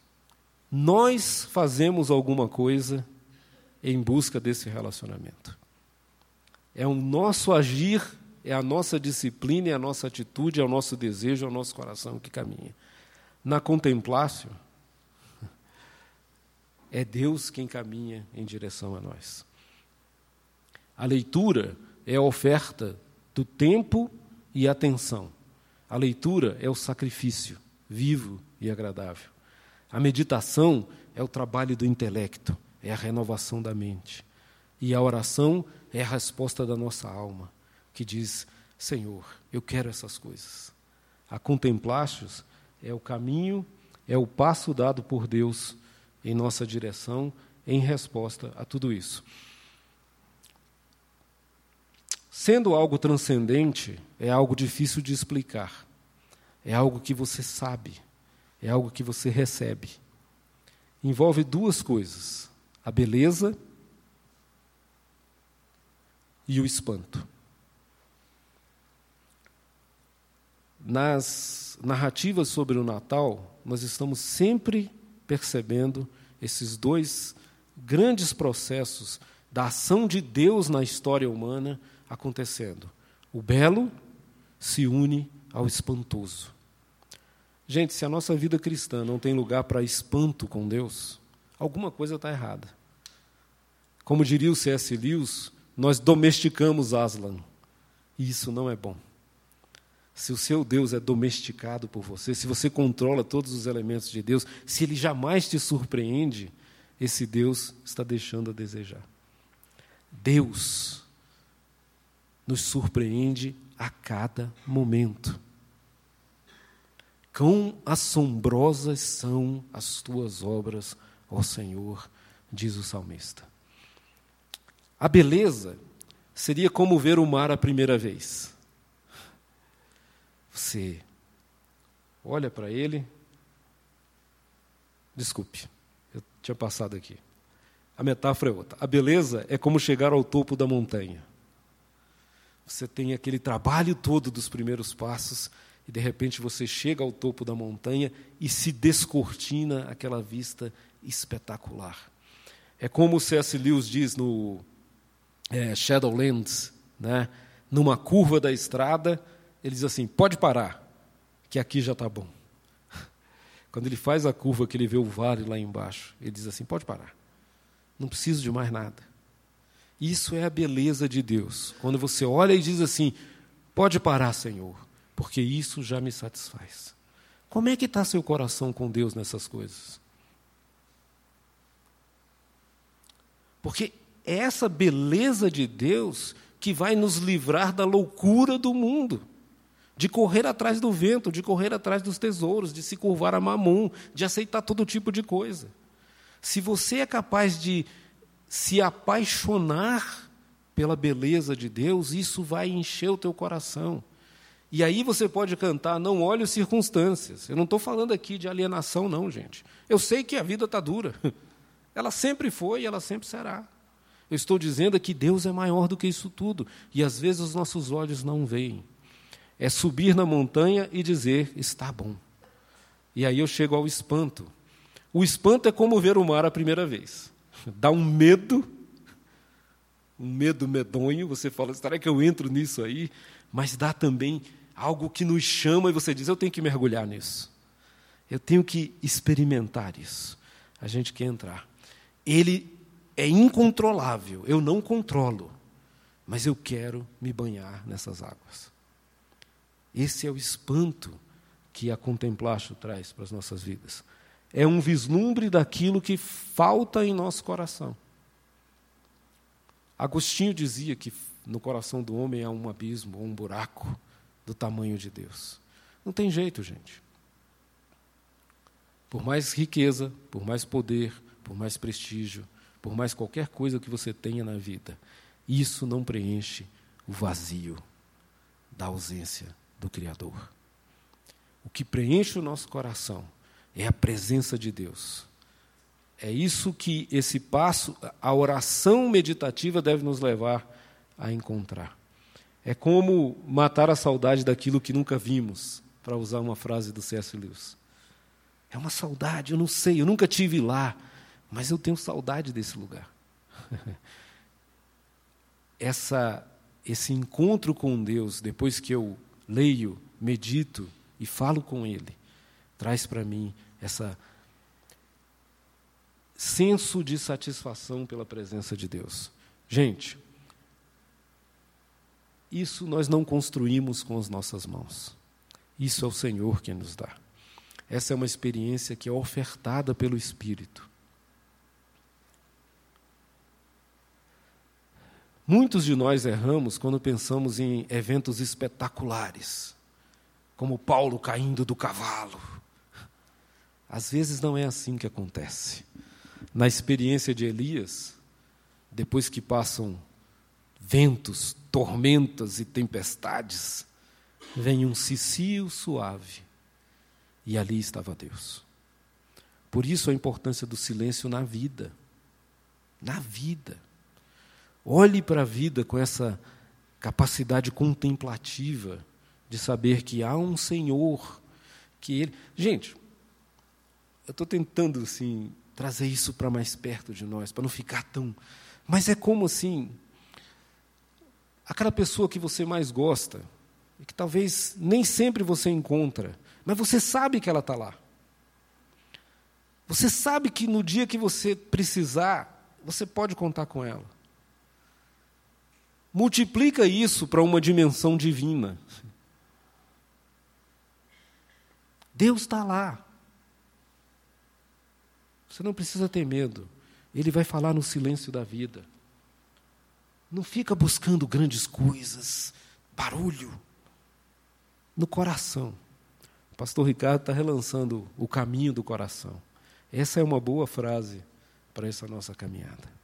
nós fazemos alguma coisa em busca desse relacionamento. É o nosso agir, é a nossa disciplina, é a nossa atitude, é o nosso desejo, é o nosso coração que caminha. Na contemplácio, é Deus quem caminha em direção a nós. A leitura é a oferta do tempo e atenção. A leitura é o sacrifício vivo e agradável. A meditação é o trabalho do intelecto, é a renovação da mente. E a oração é a resposta da nossa alma, que diz: Senhor, eu quero essas coisas. A contemplastes é o caminho, é o passo dado por Deus em nossa direção em resposta a tudo isso. Sendo algo transcendente, é algo difícil de explicar. É algo que você sabe, é algo que você recebe. Envolve duas coisas: a beleza e o espanto. Nas narrativas sobre o Natal, nós estamos sempre percebendo esses dois grandes processos da ação de Deus na história humana acontecendo. O belo se une ao espantoso. Gente, se a nossa vida cristã não tem lugar para espanto com Deus, alguma coisa está errada. Como diria o C.S. Lewis, nós domesticamos Aslan. E isso não é bom. Se o seu Deus é domesticado por você, se você controla todos os elementos de Deus, se ele jamais te surpreende, esse Deus está deixando a desejar. Deus nos surpreende a cada momento. Quão assombrosas são as tuas obras, ó Senhor, diz o salmista. A beleza seria como ver o mar a primeira vez. Você olha para ele. Desculpe, eu tinha passado aqui. A metáfora é outra. A beleza é como chegar ao topo da montanha. Você tem aquele trabalho todo dos primeiros passos e de repente você chega ao topo da montanha e se descortina aquela vista espetacular. É como o C.S. Lewis diz no é, Shadowlands, né? numa curva da estrada, ele diz assim: pode parar, que aqui já está bom. Quando ele faz a curva, que ele vê o vale lá embaixo, ele diz assim: pode parar, não preciso de mais nada. Isso é a beleza de Deus. Quando você olha e diz assim: pode parar, Senhor, porque isso já me satisfaz. Como é que está seu coração com Deus nessas coisas? Porque é essa beleza de Deus que vai nos livrar da loucura do mundo, de correr atrás do vento, de correr atrás dos tesouros, de se curvar a mamum, de aceitar todo tipo de coisa. Se você é capaz de se apaixonar pela beleza de Deus, isso vai encher o teu coração. E aí você pode cantar, não olhe as circunstâncias. Eu não estou falando aqui de alienação, não, gente. Eu sei que a vida está dura. Ela sempre foi e ela sempre será. Eu estou dizendo que Deus é maior do que isso tudo. E às vezes os nossos olhos não veem. É subir na montanha e dizer, está bom. E aí eu chego ao espanto. O espanto é como ver o mar a primeira vez. Dá um medo, um medo medonho. Você fala, será que eu entro nisso aí? Mas dá também algo que nos chama e você diz: eu tenho que mergulhar nisso. Eu tenho que experimentar isso. A gente quer entrar. Ele é incontrolável, eu não controlo, mas eu quero me banhar nessas águas. Esse é o espanto que a Contemplacho traz para as nossas vidas. É um vislumbre daquilo que falta em nosso coração. Agostinho dizia que no coração do homem há um abismo, um buraco do tamanho de Deus. Não tem jeito, gente. Por mais riqueza, por mais poder, por mais prestígio, por mais qualquer coisa que você tenha na vida, isso não preenche o vazio da ausência do Criador. O que preenche o nosso coração é a presença de Deus. É isso que esse passo, a oração meditativa deve nos levar a encontrar. É como matar a saudade daquilo que nunca vimos, para usar uma frase do C.S. Lewis. É uma saudade, eu não sei, eu nunca tive lá, mas eu tenho saudade desse lugar. Essa, esse encontro com Deus, depois que eu leio, medito e falo com Ele, traz para mim essa senso de satisfação pela presença de Deus. Gente, isso nós não construímos com as nossas mãos. Isso é o Senhor quem nos dá. Essa é uma experiência que é ofertada pelo Espírito. Muitos de nós erramos quando pensamos em eventos espetaculares, como Paulo caindo do cavalo. Às vezes não é assim que acontece. Na experiência de Elias, depois que passam ventos, tormentas e tempestades, vem um cicio suave e ali estava Deus. Por isso a importância do silêncio na vida. Na vida. Olhe para a vida com essa capacidade contemplativa de saber que há um Senhor, que Ele. Gente, eu estou tentando assim trazer isso para mais perto de nós, para não ficar tão. Mas é como assim, aquela pessoa que você mais gosta, e que talvez nem sempre você encontra, mas você sabe que ela está lá. Você sabe que no dia que você precisar, você pode contar com ela. Multiplica isso para uma dimensão divina. Deus está lá. Você não precisa ter medo. Ele vai falar no silêncio da vida. Não fica buscando grandes coisas, barulho. No coração. O pastor Ricardo está relançando o caminho do coração. Essa é uma boa frase para essa nossa caminhada.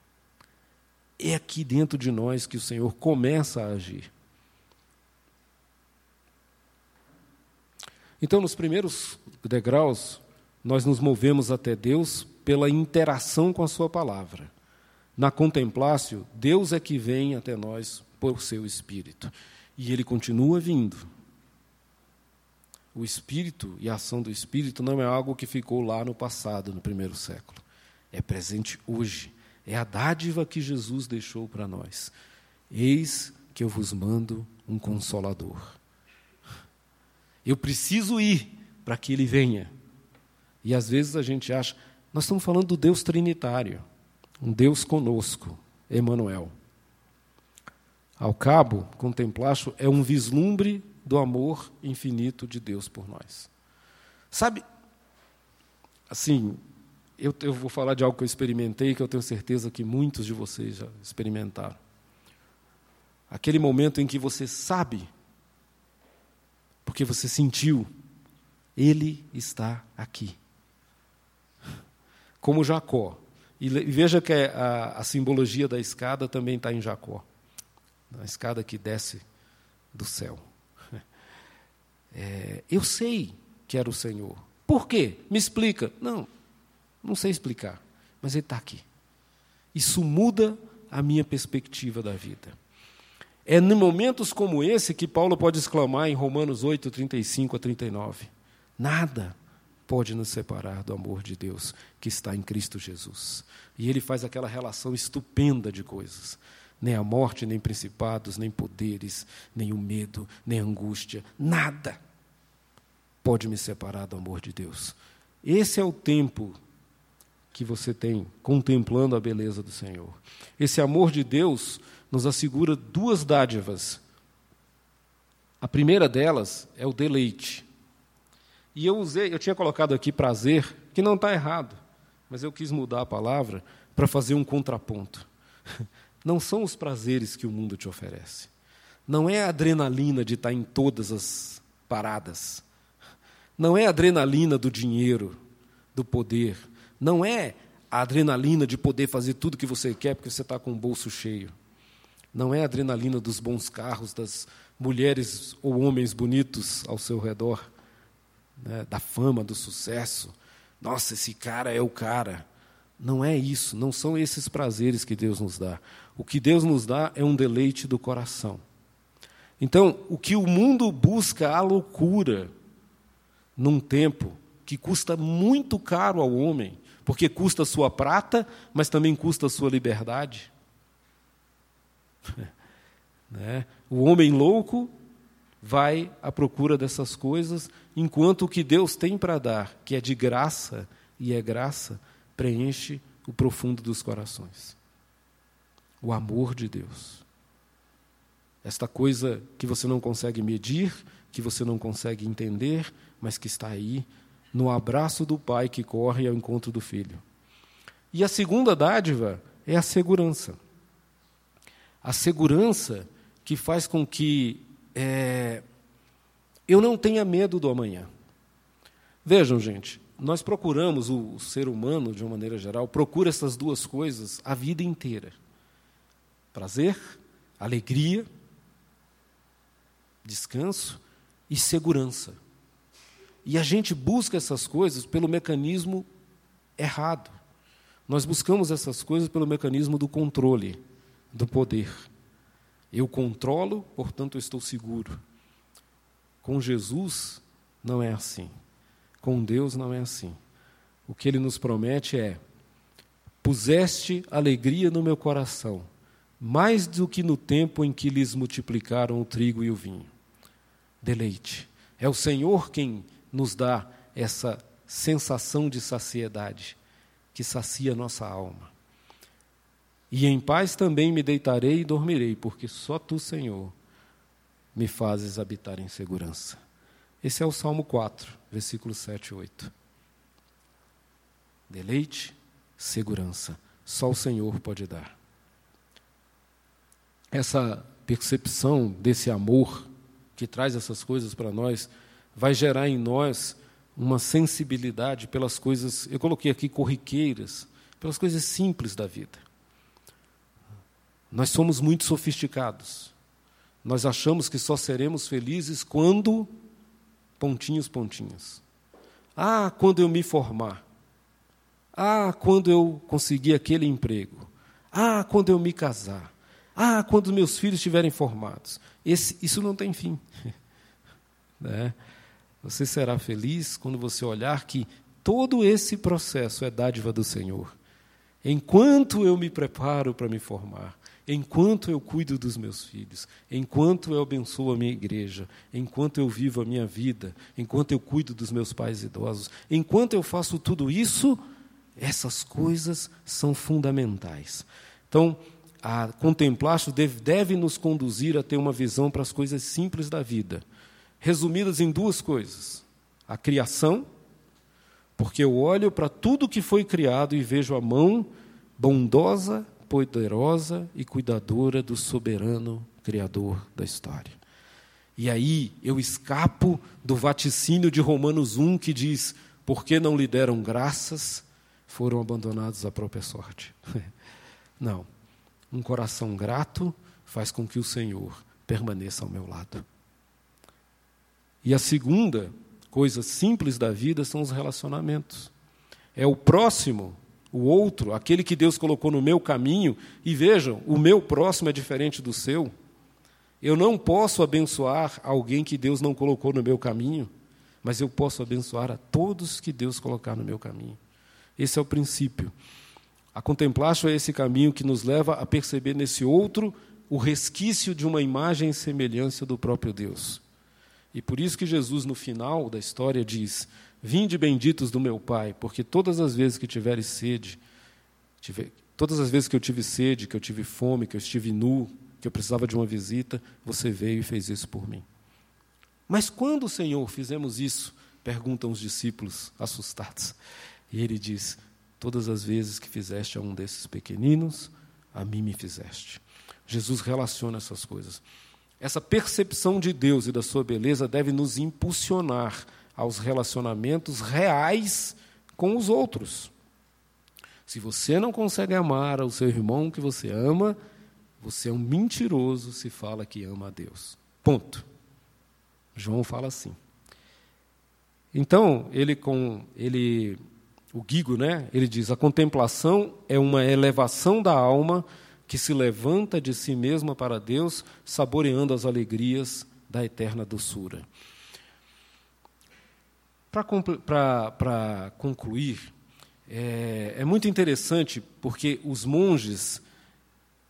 É aqui dentro de nós que o Senhor começa a agir. Então, nos primeiros degraus, nós nos movemos até Deus pela interação com a Sua palavra. Na contemplácio, Deus é que vem até nós por seu Espírito. E Ele continua vindo. O Espírito e a ação do Espírito não é algo que ficou lá no passado, no primeiro século. É presente hoje. É a dádiva que Jesus deixou para nós. Eis que eu vos mando um consolador eu preciso ir para que ele venha. E às vezes a gente acha, nós estamos falando do Deus trinitário, um Deus conosco, Emmanuel. Ao cabo, contemplacho é um vislumbre do amor infinito de Deus por nós. Sabe, assim, eu, eu vou falar de algo que eu experimentei, que eu tenho certeza que muitos de vocês já experimentaram. Aquele momento em que você sabe porque você sentiu, Ele está aqui. Como Jacó. E veja que a, a simbologia da escada também está em Jacó a escada que desce do céu. É, eu sei que era o Senhor. Por quê? Me explica. Não, não sei explicar, mas Ele está aqui. Isso muda a minha perspectiva da vida. É em momentos como esse que Paulo pode exclamar em Romanos 8, 35 a 39: Nada pode nos separar do amor de Deus que está em Cristo Jesus. E ele faz aquela relação estupenda de coisas. Nem a morte, nem principados, nem poderes, nem o medo, nem a angústia, nada pode me separar do amor de Deus. Esse é o tempo que você tem contemplando a beleza do Senhor. Esse amor de Deus nos assegura duas dádivas. A primeira delas é o deleite. E eu usei, eu tinha colocado aqui prazer, que não está errado, mas eu quis mudar a palavra para fazer um contraponto. Não são os prazeres que o mundo te oferece. Não é a adrenalina de estar em todas as paradas. Não é a adrenalina do dinheiro, do poder. Não é a adrenalina de poder fazer tudo que você quer porque você está com o bolso cheio. Não é a adrenalina dos bons carros, das mulheres ou homens bonitos ao seu redor, né, da fama, do sucesso. Nossa, esse cara é o cara. Não é isso, não são esses prazeres que Deus nos dá. O que Deus nos dá é um deleite do coração. Então, o que o mundo busca a loucura num tempo que custa muito caro ao homem, porque custa sua prata, mas também custa sua liberdade. Né? O homem louco vai à procura dessas coisas, enquanto o que Deus tem para dar, que é de graça e é graça, preenche o profundo dos corações. O amor de Deus. Esta coisa que você não consegue medir, que você não consegue entender, mas que está aí, no abraço do pai que corre ao encontro do filho. E a segunda dádiva é a segurança a segurança que faz com que é, eu não tenha medo do amanhã. Vejam, gente, nós procuramos, o, ser humano, de uma maneira geral, procura essas duas coisas a vida inteira: prazer, alegria, descanso e segurança. E a gente busca essas coisas pelo mecanismo errado. Nós buscamos essas coisas pelo mecanismo do controle do poder. Eu controlo, portanto eu estou seguro. Com Jesus não é assim. Com Deus não é assim. O que ele nos promete é: puseste alegria no meu coração, mais do que no tempo em que lhes multiplicaram o trigo e o vinho. Deleite. É o Senhor quem nos dá essa sensação de saciedade que sacia nossa alma. E em paz também me deitarei e dormirei, porque só tu, Senhor, me fazes habitar em segurança. Esse é o Salmo 4, versículos 7 e 8. Deleite, segurança. Só o Senhor pode dar. essa percepção desse amor que traz essas coisas para nós vai gerar em nós uma sensibilidade pelas coisas, eu coloquei aqui corriqueiras, pelas coisas simples da vida. Nós somos muito sofisticados. Nós achamos que só seremos felizes quando pontinhos, pontinhos. Ah, quando eu me formar. Ah, quando eu conseguir aquele emprego. Ah, quando eu me casar. Ah, quando meus filhos estiverem formados. Esse, isso não tem fim. né? Você será feliz quando você olhar que todo esse processo é dádiva do Senhor. Enquanto eu me preparo para me formar, enquanto eu cuido dos meus filhos, enquanto eu abençoo a minha igreja, enquanto eu vivo a minha vida, enquanto eu cuido dos meus pais idosos, enquanto eu faço tudo isso, essas coisas são fundamentais. Então, a contemplar deve, deve nos conduzir a ter uma visão para as coisas simples da vida, resumidas em duas coisas: a criação, porque eu olho para tudo que foi criado e vejo a mão bondosa, poderosa e cuidadora do soberano Criador da história. E aí eu escapo do vaticínio de Romanos 1 que diz: porque não lhe deram graças, foram abandonados à própria sorte. Não. Um coração grato faz com que o Senhor permaneça ao meu lado. E a segunda coisa simples da vida são os relacionamentos. É o próximo o outro, aquele que Deus colocou no meu caminho, e vejam, o meu próximo é diferente do seu. Eu não posso abençoar alguém que Deus não colocou no meu caminho, mas eu posso abençoar a todos que Deus colocar no meu caminho. Esse é o princípio. A contemplação é esse caminho que nos leva a perceber nesse outro o resquício de uma imagem e semelhança do próprio Deus. E por isso que Jesus, no final da história, diz: Vinde benditos do meu Pai, porque todas as vezes que tiveres sede, todas as vezes que eu tive sede, que eu tive fome, que eu estive nu, que eu precisava de uma visita, você veio e fez isso por mim. Mas quando, Senhor, fizemos isso? Perguntam os discípulos assustados. E ele diz: Todas as vezes que fizeste a um desses pequeninos, a mim me fizeste. Jesus relaciona essas coisas. Essa percepção de Deus e da sua beleza deve nos impulsionar aos relacionamentos reais com os outros. Se você não consegue amar ao seu irmão que você ama, você é um mentiroso se fala que ama a Deus. Ponto. João fala assim. Então, ele com ele o Guigo, né? Ele diz: "A contemplação é uma elevação da alma que se levanta de si mesma para Deus, saboreando as alegrias da eterna doçura." Para concluir, é, é, muito interessante porque os monges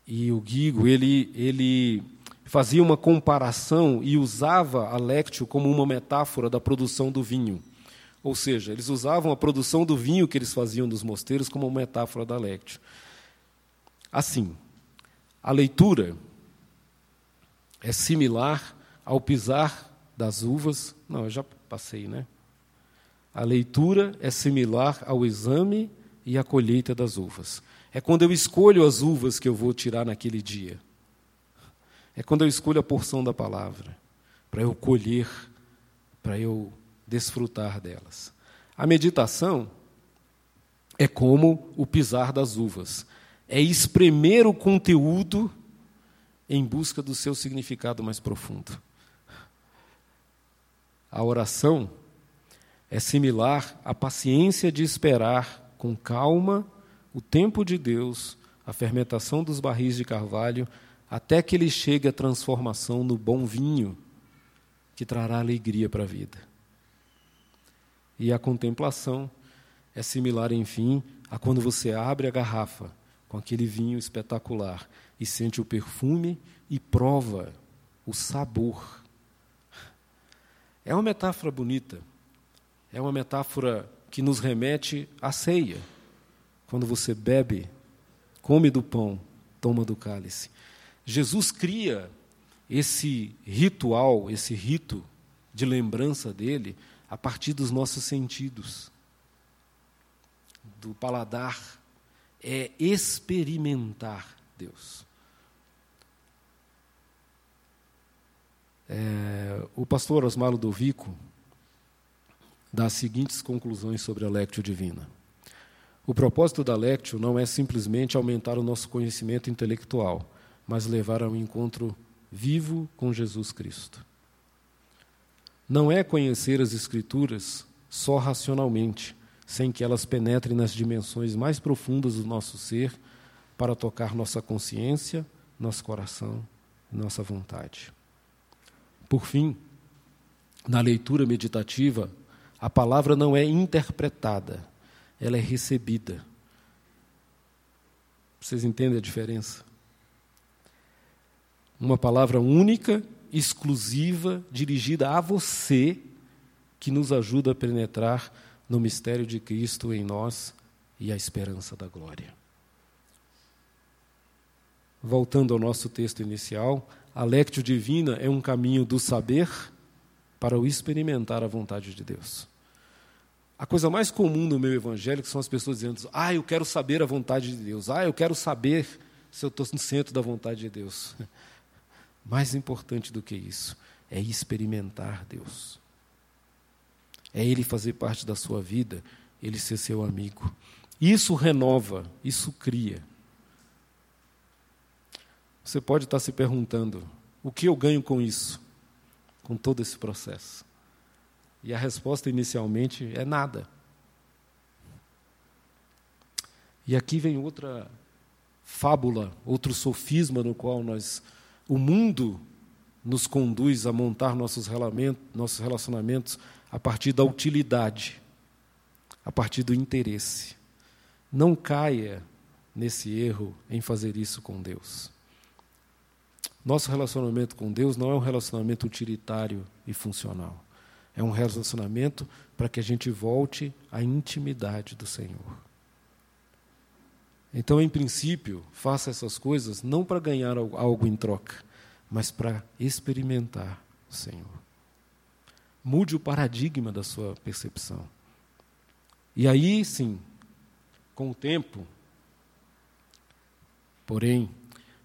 e o Guigo ele, ele fazia uma comparação e usava a lectio como uma metáfora da produção do vinho. Ou seja, eles usavam a produção do vinho que eles faziam dos mosteiros como uma metáfora da lectio. Assim, a leitura é similar ao pisar das uvas. Não, eu já passei, né? A leitura é similar ao exame e à colheita das uvas. É quando eu escolho as uvas que eu vou tirar naquele dia. É quando eu escolho a porção da palavra, para eu colher, para eu desfrutar delas. A meditação é como o pisar das uvas, é espremer o conteúdo em busca do seu significado mais profundo. A oração é similar à paciência de esperar com calma o tempo de Deus, a fermentação dos barris de carvalho, até que ele chegue à transformação no bom vinho, que trará alegria para a vida. E a contemplação é similar, enfim, a quando você abre a garrafa com aquele vinho espetacular e sente o perfume e prova o sabor. É uma metáfora bonita é uma metáfora que nos remete à ceia. Quando você bebe, come do pão, toma do cálice. Jesus cria esse ritual, esse rito de lembrança dele a partir dos nossos sentidos. Do paladar é experimentar Deus. É, o pastor Osmalo Dovico dá as seguintes conclusões sobre a Lectio Divina. O propósito da Lectio não é simplesmente aumentar o nosso conhecimento intelectual, mas levar a um encontro vivo com Jesus Cristo. Não é conhecer as Escrituras só racionalmente, sem que elas penetrem nas dimensões mais profundas do nosso ser para tocar nossa consciência, nosso coração e nossa vontade. Por fim, na leitura meditativa, a palavra não é interpretada, ela é recebida. Vocês entendem a diferença? Uma palavra única, exclusiva, dirigida a você, que nos ajuda a penetrar no mistério de Cristo em nós e a esperança da glória. Voltando ao nosso texto inicial, a Lectio Divina é um caminho do saber para o experimentar a vontade de Deus. A coisa mais comum no meu evangelho são as pessoas dizendo: Ah, eu quero saber a vontade de Deus. Ah, eu quero saber se eu estou no centro da vontade de Deus. Mais importante do que isso é experimentar Deus. É Ele fazer parte da sua vida, Ele ser seu amigo. Isso renova, isso cria. Você pode estar se perguntando: o que eu ganho com isso? Com todo esse processo? E a resposta inicialmente é nada. E aqui vem outra fábula, outro sofisma no qual nós o mundo nos conduz a montar nossos relacionamentos a partir da utilidade, a partir do interesse. Não caia nesse erro em fazer isso com Deus. Nosso relacionamento com Deus não é um relacionamento utilitário e funcional. É um relacionamento para que a gente volte à intimidade do Senhor. Então, em princípio, faça essas coisas não para ganhar algo em troca, mas para experimentar o Senhor. Mude o paradigma da sua percepção. E aí, sim, com o tempo, porém,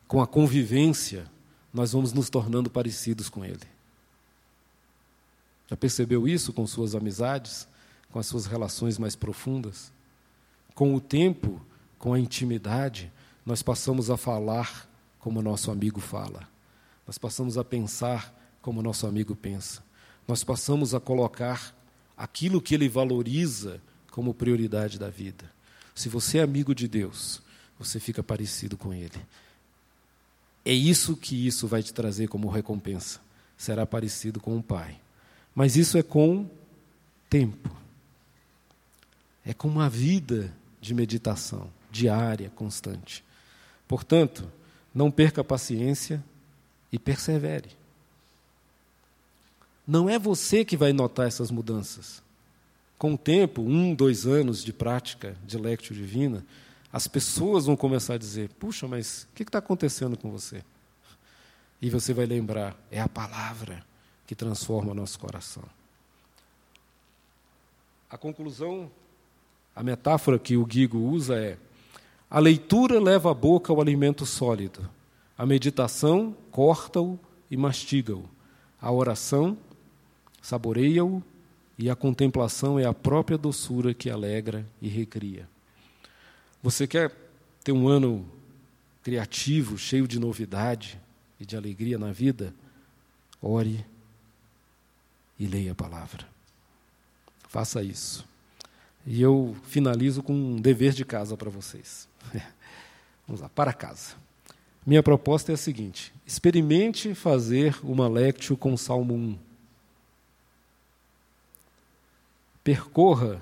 com a convivência, nós vamos nos tornando parecidos com Ele. Já percebeu isso com suas amizades, com as suas relações mais profundas? Com o tempo, com a intimidade, nós passamos a falar como nosso amigo fala. Nós passamos a pensar como nosso amigo pensa. Nós passamos a colocar aquilo que ele valoriza como prioridade da vida. Se você é amigo de Deus, você fica parecido com ele. É isso que isso vai te trazer como recompensa. Será parecido com o Pai. Mas isso é com tempo. É com uma vida de meditação diária, constante. Portanto, não perca a paciência e persevere. Não é você que vai notar essas mudanças. Com o tempo, um, dois anos de prática de lectio divina, as pessoas vão começar a dizer: puxa, mas o que está acontecendo com você? E você vai lembrar: é a palavra que transforma nosso coração. A conclusão, a metáfora que o Guigo usa é: a leitura leva a boca ao alimento sólido, a meditação corta-o e mastiga-o, a oração saboreia-o e a contemplação é a própria doçura que alegra e recria. Você quer ter um ano criativo, cheio de novidade e de alegria na vida? Ore e leia a palavra. Faça isso. E eu finalizo com um dever de casa para vocês. Vamos lá, para casa. Minha proposta é a seguinte: experimente fazer uma lectio com Salmo 1. Percorra,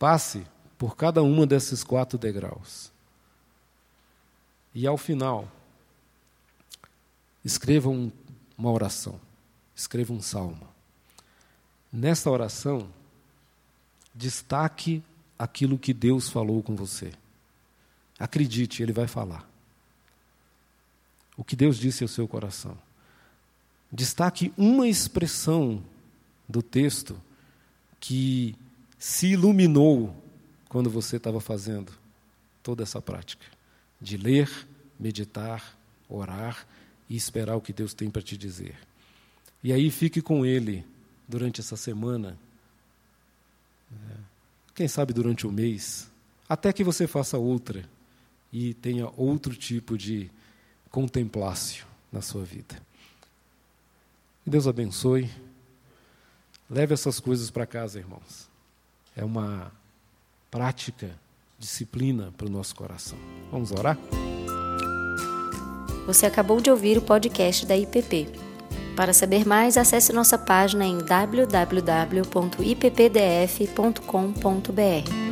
passe por cada uma desses quatro degraus. E ao final, escreva um, uma oração, escreva um salmo. Nessa oração, destaque aquilo que Deus falou com você. Acredite, Ele vai falar. O que Deus disse ao seu coração. Destaque uma expressão do texto que se iluminou quando você estava fazendo toda essa prática de ler, meditar, orar e esperar o que Deus tem para te dizer. E aí fique com ele durante essa semana. É, quem sabe durante o mês, até que você faça outra e tenha outro tipo de contemplácio na sua vida. Que Deus abençoe. Leve essas coisas para casa, irmãos. É uma prática, disciplina para o nosso coração. Vamos orar? Você acabou de ouvir o podcast da IPP. Para saber mais, acesse nossa página em www.ippdf.com.br.